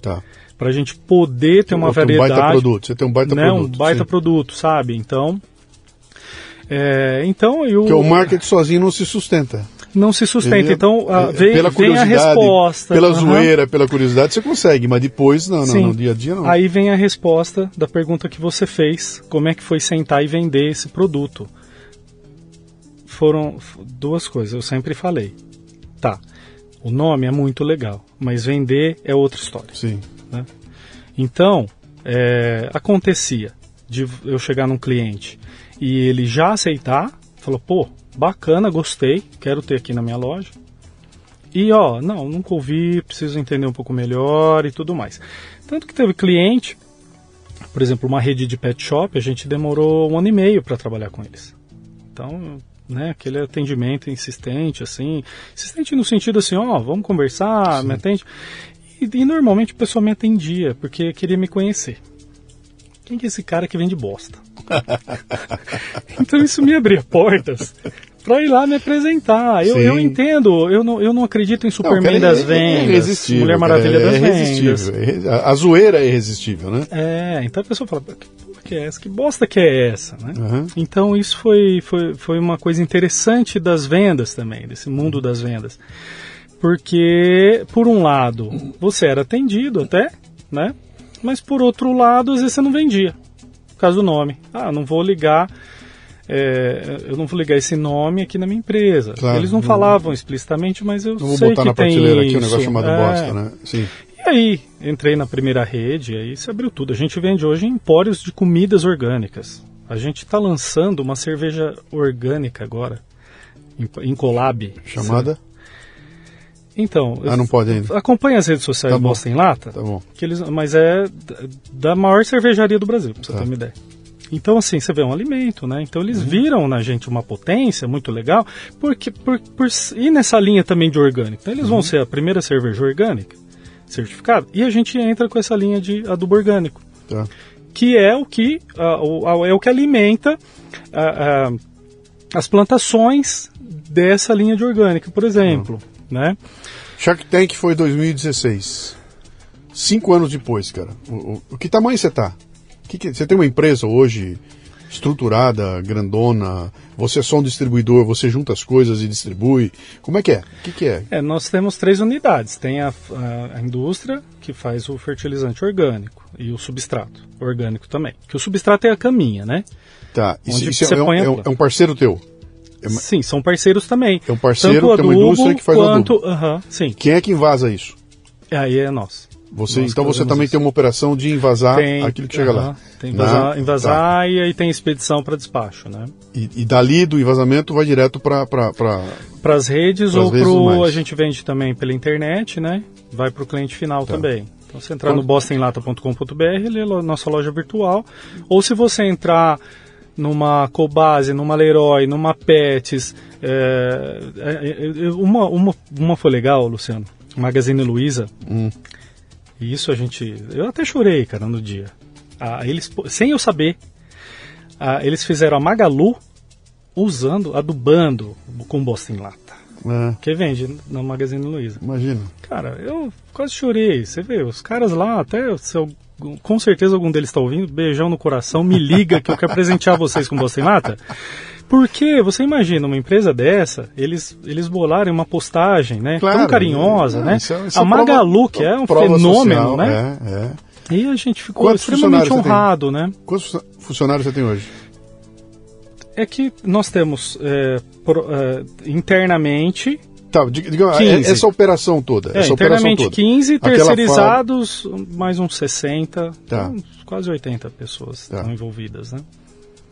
Tá. Pra gente poder ter uma variedade. Um baita produto. Você tem um baita né, produto. Um baita sim. produto, sabe? Então. É, então eu. Porque o marketing sozinho não se sustenta não se sustenta. É, então, a, é, vem, pela vem a resposta. Pela uhum. zoeira, pela curiosidade, você consegue, mas depois, não, não, no dia a dia não. Aí vem a resposta da pergunta que você fez: como é que foi sentar e vender esse produto? Foram duas coisas, eu sempre falei. Tá, o nome é muito legal, mas vender é outra história. Sim. Né? Então, é, acontecia de eu chegar num cliente e ele já aceitar, falou, pô, bacana, gostei, quero ter aqui na minha loja. E ó, não, nunca ouvi, preciso entender um pouco melhor e tudo mais. Tanto que teve cliente, por exemplo, uma rede de pet shop, a gente demorou um ano e meio para trabalhar com eles. Então, né, aquele atendimento insistente, assim, insistente no sentido assim, ó, vamos conversar, Sim. me atende. E, e normalmente o pessoal me atendia, porque queria me conhecer. Quem que é esse cara que vende bosta? então isso me abria portas para ir lá me apresentar. Eu, eu entendo, eu não, eu não acredito em Superman não, das é, vendas, é Mulher Maravilha é, das vendas. É, a zoeira é irresistível, né? É, então a pessoa fala, que porra que é essa? Que bosta que é essa? Né? Uhum. Então isso foi, foi, foi uma coisa interessante das vendas também, desse mundo das vendas. Porque, por um lado, você era atendido até, né? Mas por outro lado, às vezes você não vendia. Por causa do nome. Ah, não vou ligar. É, eu não vou ligar esse nome aqui na minha empresa. Claro, Eles não, não falavam explicitamente, mas eu não vou sei botar que na prateleira aqui um negócio chamado é, bosta, né? Sim. E aí, entrei na primeira rede, aí se abriu tudo. A gente vende hoje empórios de comidas orgânicas. A gente está lançando uma cerveja orgânica agora, em, em collab. Chamada? Então, ah, não pode ainda. Acompanha as redes sociais tá do em Lata. Tá bom. Que eles, mas é da maior cervejaria do Brasil, pra você tá. ter uma ideia. Então, assim, você vê um alimento, né? Então, eles uhum. viram na gente uma potência muito legal, porque por, por ir nessa linha também de orgânico. Então, eles uhum. vão ser a primeira cerveja orgânica certificada e a gente entra com essa linha de adubo orgânico, tá. que é o que, uh, é o que alimenta as plantações dessa linha de orgânica, por exemplo, uhum. Né? Shark Tank foi 2016. Cinco anos depois, cara. O, o, o que tamanho você tá? Que que, você tem uma empresa hoje estruturada, grandona? Você é só um distribuidor, você junta as coisas e distribui? Como é que é? O que, que é? é? Nós temos três unidades. Tem a, a, a, indústria, que faz o fertilizante orgânico, e o substrato orgânico também. Que o substrato é a caminha, né? Tá, isso, isso é, um, é, um, é um parceiro teu? É. Sim, são parceiros também. É um parceiro, Tanto tem uma indústria que faz quanto, adubo. Uh -huh, sim. Quem é que invasa isso? Aí é nós. Você, então você também isso. tem uma operação de invasar tem, aquilo que chega uh -huh, lá. Tem invasar, né? invasar tá. e aí tem expedição para despacho, né? E, e, dali do invazamento vai direto para para as redes ou pro a gente vende também pela internet, né? Vai para o cliente final tá. também. Então você entrar no bostonlata.com.br, ele é a nossa loja virtual. Ou se você entrar numa Cobase, numa Leroy, numa Pets. É, é, é, uma, uma, uma foi legal, Luciano. Magazine Luiza. Hum. E isso a gente. Eu até chorei, cara, no dia. Ah, eles, sem eu saber, ah, eles fizeram a Magalu usando, adubando com bosta em lata. É. Que vende na Magazine Luiza. Imagina. Cara, eu quase chorei. Você vê, os caras lá, até se eu com certeza algum deles está ouvindo, beijão no coração, me liga que eu quero presentear vocês com Bosta em Lata. Porque você imagina uma empresa dessa, eles, eles bolarem uma postagem, né? Claro, tão carinhosa, é, né? Isso, é, isso a Magalu, que é um fenômeno, social, né? É, é. E a gente ficou Quantos extremamente honrado, né? Quantos funcionários você tem hoje? É que nós temos é, pro, é, internamente Tá, diga, é, essa operação toda. É, essa operação toda. 15, terceirizados mais uns 60, tá. então, quase 80 pessoas tá. estão envolvidas, né?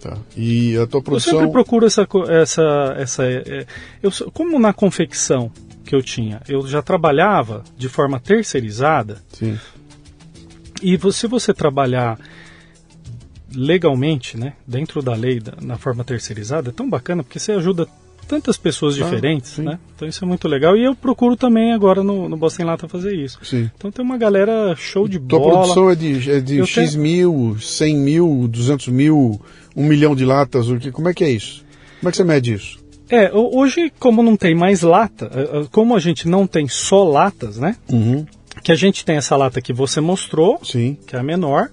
Tá. E a tua produção... Eu sempre procuro essa... essa, essa é, eu, como na confecção que eu tinha, eu já trabalhava de forma terceirizada. Sim. E se você trabalhar legalmente, né, dentro da lei, da, na forma terceirizada, é tão bacana porque você ajuda tantas pessoas ah, diferentes, né? Então isso é muito legal. E eu procuro também agora no, no Boston Lata fazer isso. Sim. Então tem uma galera show de Tua bola. Tua produção é de, é de X tenho... mil, 100 mil, 200 mil, 1 milhão de latas? Como é que é isso? Como é que você mede isso? É, hoje, como não tem mais lata, é, é, como a gente não tem só latas, né? Uhum. Que a gente tem essa lata que você mostrou, Sim. que é a menor.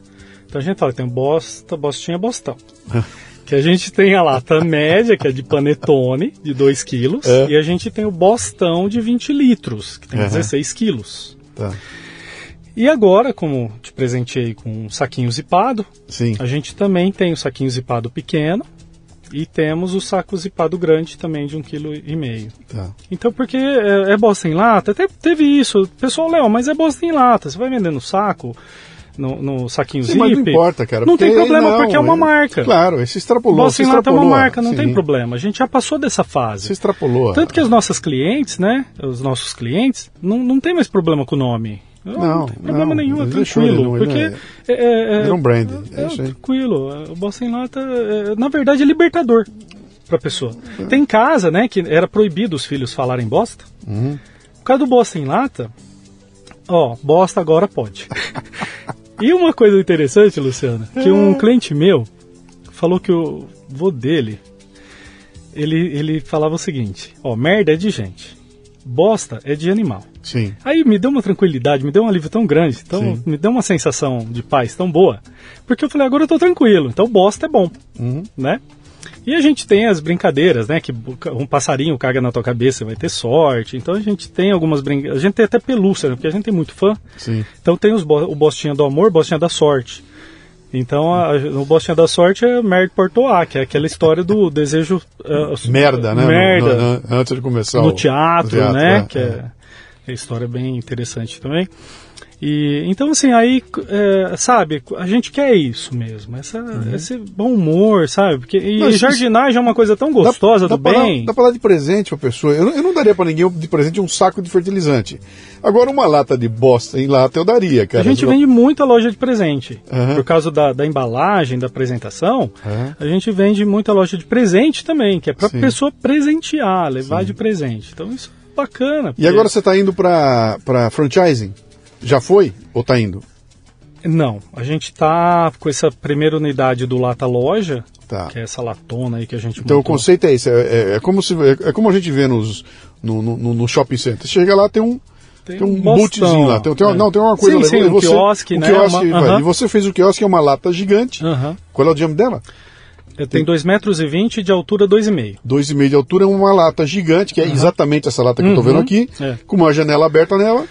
Então a gente fala que tem bosta, bostinha, bostão. que a gente tem a lata média, que é de panetone, de 2 quilos, é. e a gente tem o bostão de 20 litros, que tem uhum. 16 quilos. Tá. E agora, como te presenteei com um saquinho zipado, Sim. a gente também tem o saquinho zipado pequeno e temos o saco zipado grande também de um quilo e meio. Tá. Então, porque é, é bosta em lata, até teve isso. Pessoal, Léo, mas é bosta em lata, você vai vendendo saco no, no saquinho Sim, zip. Mas não importa, cara. Não tem problema, não, porque é uma é, marca. Claro, esse extrapolou. Bossa extrapolou, é uma marca, não Sim. tem problema. A gente já passou dessa fase. Se extrapolou. Tanto que as nossas clientes, né? Os nossos clientes, não, não tem mais problema com o nome. Não, não, tem problema não, nenhum, é tranquilo. Porque é, é, é, é um brand. É, é tranquilo. O Bossa em Lata, é, na verdade, é libertador para pessoa. É. Tem casa, né, que era proibido os filhos falarem bosta. Uhum. Por causa do Bossa em Lata, ó, bosta agora pode. E uma coisa interessante, Luciana, que um é. cliente meu falou que o vô dele, ele, ele falava o seguinte, ó, merda é de gente, bosta é de animal. Sim. Aí me deu uma tranquilidade, me deu um alívio tão grande, Sim. me deu uma sensação de paz tão boa, porque eu falei, agora eu tô tranquilo, então bosta é bom, uhum. né? E a gente tem as brincadeiras, né? Que um passarinho caga na tua cabeça, vai ter sorte. Então a gente tem algumas brincadeiras. A gente tem até pelúcia, né? Porque a gente tem muito fã. Sim. Então tem os bo o Bostinha do Amor, Bostinha da Sorte. Então a, o Bostinha da Sorte é Merda Portoá, que é aquela história do desejo. Uh, merda, né? Merda. No, no, antes de começar. No teatro, o teatro né? É, que é, é. é história bem interessante também. E, então, assim, aí, é, sabe, a gente quer isso mesmo, essa, uhum. esse bom humor, sabe? Porque, e Mas, jardinagem é uma coisa tão gostosa dá, do dá bem. Pra, dá pra dar de presente pra pessoa. Eu, eu não daria para ninguém de presente um saco de fertilizante. Agora, uma lata de bosta em lata eu daria, cara. A gente vende muita loja de presente. Uhum. Por causa da, da embalagem, da apresentação, uhum. a gente vende muita loja de presente também, que é pra Sim. pessoa presentear, levar Sim. de presente. Então, isso é bacana. Porque... E agora você tá indo pra, pra franchising? Já foi ou está indo? Não, a gente está com essa primeira unidade do Lata Loja, tá. que é essa latona aí que a gente Então montou. o conceito é esse, é, é, é como, se, é, é, como a gente vê nos, no, no, no shopping center. Chega lá, tem um, tem, tem um bootzinho lá, tem, tem, é. não, tem uma coisa sim, legal. Sim, um você, quiosque, né? Quiosque, uma, uh -huh. E você fez o quiosque, é uma lata gigante. Uh -huh. Qual é o diâmetro dela? Tem 2,20 metros e vinte de altura 2,5. 2,5 de altura é uma lata gigante, que é uh -huh. exatamente essa lata que eu estou vendo aqui, é. com uma janela aberta nela.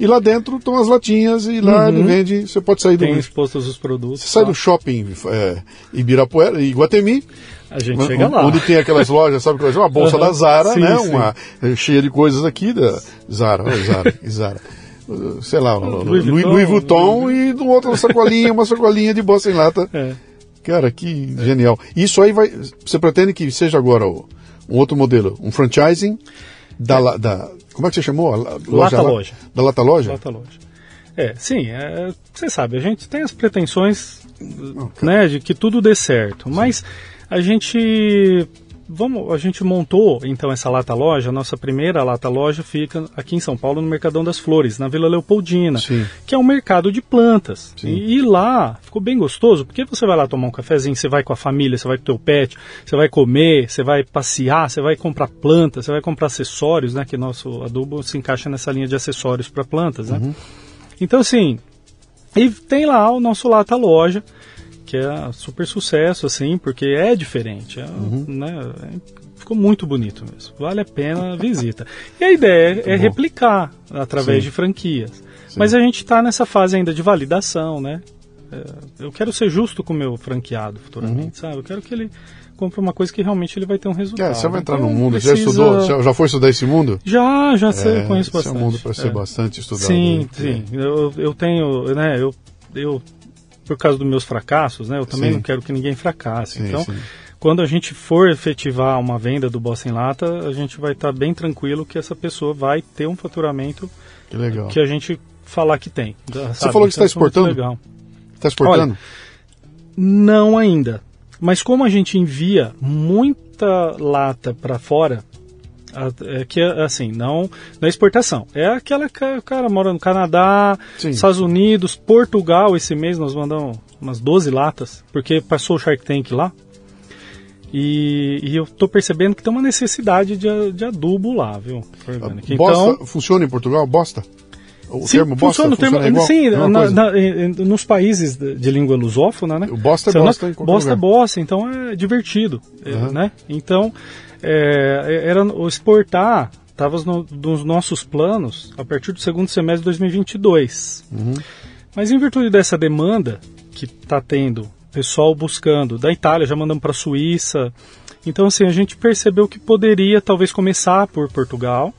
E lá dentro estão as latinhas e lá uhum. ele vende. Você pode sair do. Tem expostos os produtos. Você sai do shopping é, Ibirapuera, Iguatemi. A gente chega lá. Onde tem aquelas lojas, sabe que? Uma bolsa uhum. da Zara, sim, né? Sim. Uma é, cheia de coisas aqui da Zara, Zara, Zara. Sei lá, Louis, Louis, Louis Vuitton e do outro uma sacolinha, uma sacolinha de bolsa em lata. É. Cara, que é. genial. Isso aí vai. Você pretende que seja agora um outro modelo, um franchising da, é. da como é que você chamou? Loja, Lata Loja. Da Lata Loja? Lata Loja. É, sim, é, você sabe, a gente tem as pretensões okay. né, de que tudo dê certo, mas a gente vamos, a gente montou então essa lata loja. A nossa primeira lata loja fica aqui em São Paulo, no Mercadão das Flores, na Vila Leopoldina, Sim. que é um mercado de plantas. E, e, lá ficou bem gostoso, porque você vai lá tomar um cafezinho, você vai com a família, você vai com o teu pet, você vai comer, você vai passear, você vai comprar plantas, você vai comprar acessórios, né? Que nosso adubo se encaixa nessa linha de acessórios para plantas, né? Uhum. Então, assim, e tem lá o nosso lata loja que é super sucesso, assim, porque é diferente. É, uhum. né, é, ficou muito bonito mesmo. Vale a pena a visita. E a ideia é, é replicar através Sim. de franquias. Sim. Mas a gente está nessa fase ainda de validação, né? É, eu quero ser justo com o meu franqueado futuramente, uhum. sabe? Eu quero que ele compre uma coisa que realmente ele vai ter um resultado. É, você vai entrar então, no mundo, precisa... já estudou, já, já, foi estudar esse mundo? Já, já sei, é, conheço bastante. Esse é um mundo para ser é. bastante estudado. Sim, sim. Eu, eu tenho, né, eu, eu por causa dos meus fracassos, né? Eu também sim. não quero que ninguém fracasse. Sim, então, sim. quando a gente for efetivar uma venda do Bossa em Lata, a gente vai estar tá bem tranquilo que essa pessoa vai ter um faturamento que, legal. que a gente falar que tem. Sabe? Você falou que está então, exportando? Legal. Está exportando? Olha, não ainda. Mas como a gente envia muita lata para fora, é que assim, não na exportação. É aquela que o cara mora no Canadá, Sim. Estados Unidos, Portugal. Esse mês nós mandamos umas 12 latas, porque passou o Shark Tank lá. E, e eu tô percebendo que tem uma necessidade de, de adubo lá, viu? Orgânico. Bosta então, funciona em Portugal? Bosta? O sim, termo bosta funciona, funciona termo, Sim, é na, na, nos países de, língua lusófona, né? O bosta é bosta em Bosta é bosta, então é divertido, uhum. né? Então, é, era o exportar estava no, nos nossos planos a partir do segundo semestre de 2022. Uhum. Mas em virtude dessa demanda que está tendo, pessoal buscando da Itália, já mandamos para a Suíça. Então, assim, a gente percebeu que poderia talvez começar por Portugal,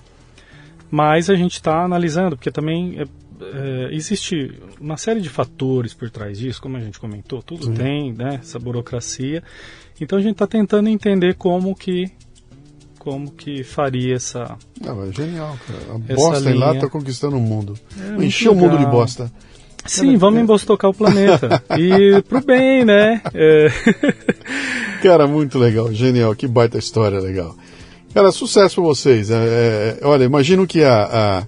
mas a gente está analisando, porque também é, é, existe uma série de fatores por trás disso, como a gente comentou, tudo Sim. tem, né, essa burocracia. Então a gente está tentando entender como que como que faria essa. Não, é genial, cara. A bosta linha. lá tá conquistando o mundo. É, Encheu o mundo de bosta. Sim, vamos é... embostocar o planeta. e pro bem, né? É... cara, muito legal, genial, que baita história legal. Cara, sucesso pra vocês. É, é, olha, imagino que a, a,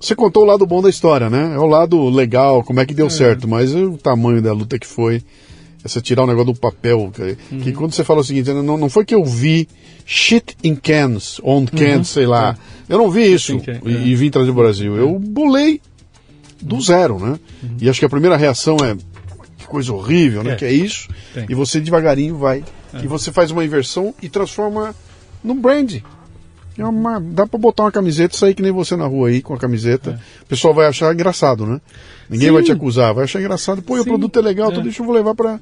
Você contou o lado bom da história, né? É o lado legal, como é que deu é. certo, mas o tamanho da luta que foi. Essa tirar o negócio do papel. Que, uhum. que quando você fala o seguinte, não, não foi que eu vi shit in cans, on cans, uhum. sei lá. É. Eu não vi isso e, e, vim trazer o Brasil. Eu bolei do uhum. zero, né? Uhum. E acho que a primeira reação é que coisa horrível, né? É. Que é isso. Tem. E você devagarinho vai. É. E você faz uma inversão e transforma num brand. É uma, dá pra botar uma camiseta e sair que nem você na rua aí com a camiseta. É. O pessoal vai achar engraçado, né? Ninguém Sim. vai te acusar, vai achar engraçado. Pô, Sim. o produto é legal, é. tudo isso eu vou levar pra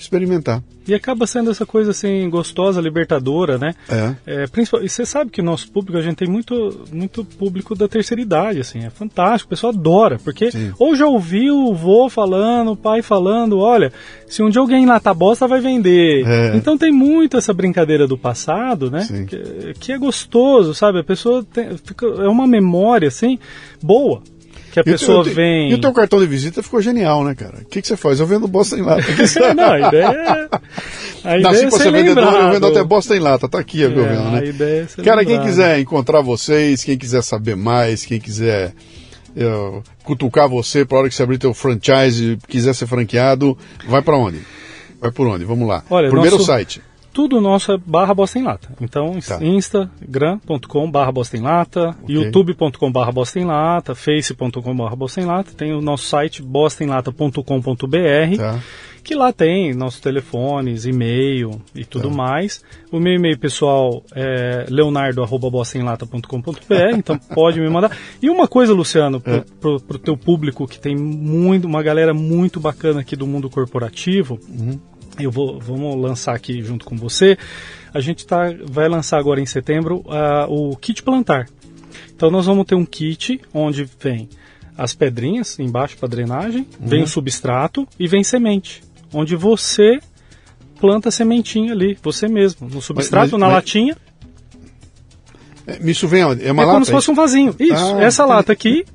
experimentar. E acaba sendo essa coisa assim gostosa, libertadora, né? É. é principal, e você sabe que o nosso público, a gente tem muito, muito público da terceira idade, assim, é fantástico, o pessoal adora, porque Sim. ou já ouviu o vô falando, o pai falando, olha, se um dia alguém lata bosta, vai vender. É. Então tem muito essa brincadeira do passado, né? Que, que, é gostoso, sabe? A pessoa tem, fica, é uma memória, assim, boa que a pessoa vem. E o teu cartão de visita ficou genial, né, cara? O que, que você faz? Eu vendo bosta em lata. não, a ideia é. A ideia é é vendedor, eu vendo até bosta em lata. Tá aqui, é, eu vendo, né? A ideia é cara, quem quiser encontrar vocês, quem quiser saber mais, quem quiser eu, cutucar você para hora que você abrir teu franchise, quiser ser franqueado, vai para onde? Vai por onde? Vamos lá. Olha, Primeiro nosso... site tudo nosso é barra Bosta em Lata. Então, tá. instagram.com barra Bosta em Lata, okay. youtube.com barra Bosta em Lata, face.com barra Bosta em Lata, tem o nosso site bostaemlata.com.br, tá. que lá tem nossos telefones, e-mail e tudo tá. mais. O meu e-mail pessoal é leonardo.bostaemlata.com.br, então pode me mandar. E uma coisa, Luciano, é. para o teu público, que tem muito, uma galera muito bacana aqui do mundo corporativo, uhum eu vou vamos lançar aqui junto com você. A gente tá, vai lançar agora em setembro uh, o kit plantar. Então nós vamos ter um kit onde vem as pedrinhas embaixo para drenagem, uhum. vem o substrato e vem semente, onde você planta a sementinha ali, você mesmo, no substrato, mas, mas, na mas... latinha. É, isso vem onde? É uma é lata? como se fosse um vasinho. Isso, ah, essa entendi. lata aqui,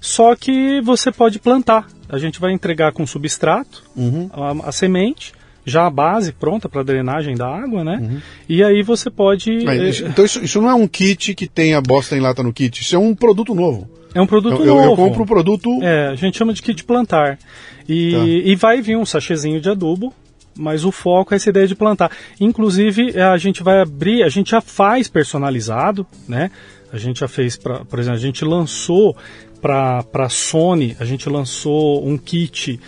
só que você pode plantar. A gente vai entregar com substrato, uhum. a, a semente, já a base pronta para drenagem da água, né? Uhum. E aí você pode. Mas, é, então isso, isso, não é um kit que tem a bosta em lata no kit, isso é um produto novo. É um produto eu, novo. Eu, eu compro o produto. É, a gente chama de kit plantar. E, tá. e vai vir um sachezinho de adubo, mas o foco é essa ideia de plantar. Inclusive, a gente vai abrir, a gente já faz personalizado, né? A gente já fez, pra, por exemplo, a gente lançou para a Sony, a gente lançou um kit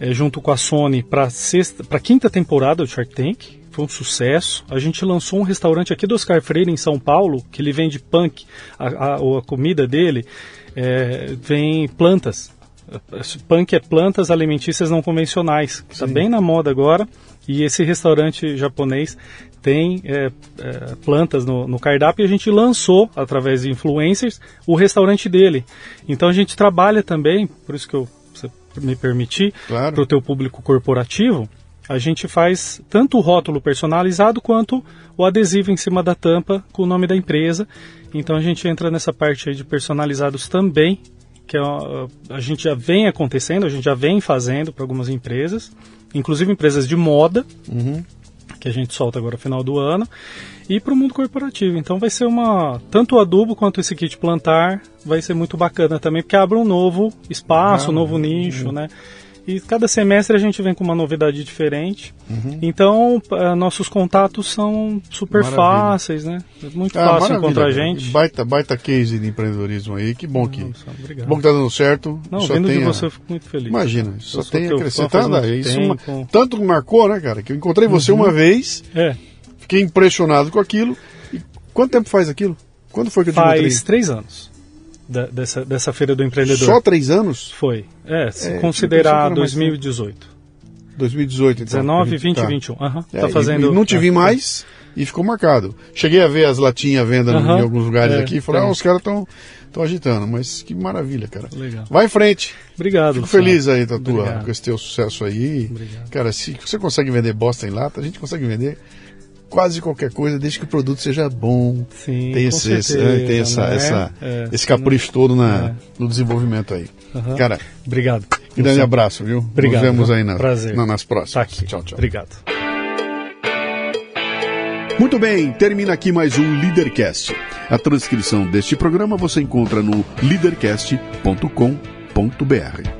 é, junto com a Sony para a quinta temporada do Shark Tank. Foi um sucesso. A gente lançou um restaurante aqui do Oscar Freire, em São Paulo, que ele vende punk. A, a, a comida dele é, vem plantas. Punk é plantas alimentícias não convencionais. Está bem na moda agora. E esse restaurante japonês tem é, é, plantas no, no, cardápio e a gente lançou, através de influencers, o restaurante dele. Então a gente trabalha também, por isso que eu me permitir, claro. para o teu público corporativo, a gente faz tanto o rótulo personalizado quanto o adesivo em cima da tampa com o nome da empresa. Então a gente entra nessa parte aí de personalizados também, que é, a gente já vem acontecendo, a gente já vem fazendo para algumas empresas, inclusive empresas de moda. Uhum que a gente solta agora no final do ano, e para o mundo corporativo. Então vai ser uma. Tanto o adubo quanto esse kit plantar vai ser muito bacana também, porque abre um novo espaço, ah, um novo nicho, né? E cada semestre a gente vem com uma novidade diferente. Uhum. Então, uh, nossos contatos são super maravilha. fáceis, né? É muito ah, fácil encontrar a gente. Baita, baita case de empreendedorismo aí. Que bom que, Nossa, bom que tá dando certo. Não, só vendo tenha... de você eu fico muito feliz. Imagina, só tem acrescentado. É isso uma... Tanto que marcou, né, cara? Que eu encontrei você uhum. uma vez. É. Fiquei impressionado com aquilo. E quanto tempo faz aquilo? Quando foi que eu te Faz encontrei? três anos da, dessa, dessa feira do empreendedor. Só três anos? Foi. É, se é, considerar 2018. 2018, então. 19, 20 e 21. Uhum, é, tá fazendo... E, não te vi é. mais e ficou marcado. Cheguei a ver as latinhas à venda uhum, em alguns lugares é, aqui e falei, ah, os caras estão estão agitando, mas que maravilha, cara. Legal. Vai em frente. Obrigado. Fico feliz aí da tua, com esse teu sucesso aí. Obrigado. Cara, se você consegue vender bosta em lata, a gente consegue vender quase qualquer coisa, desde que o produto seja bom. Sim, tem esse, certeza, esse, tem essa, né? essa é, esse capricho todo na, é. no desenvolvimento aí. Uhum. Cara, obrigado. Grande abraço, viu? Obrigado. Nos vemos aí na, Prazer. Na, nas próximas. Tá aqui. Tchau, tchau. Obrigado. Muito bem, termina aqui mais um Leadercast. A transcrição deste programa você encontra no leadercast.com.br.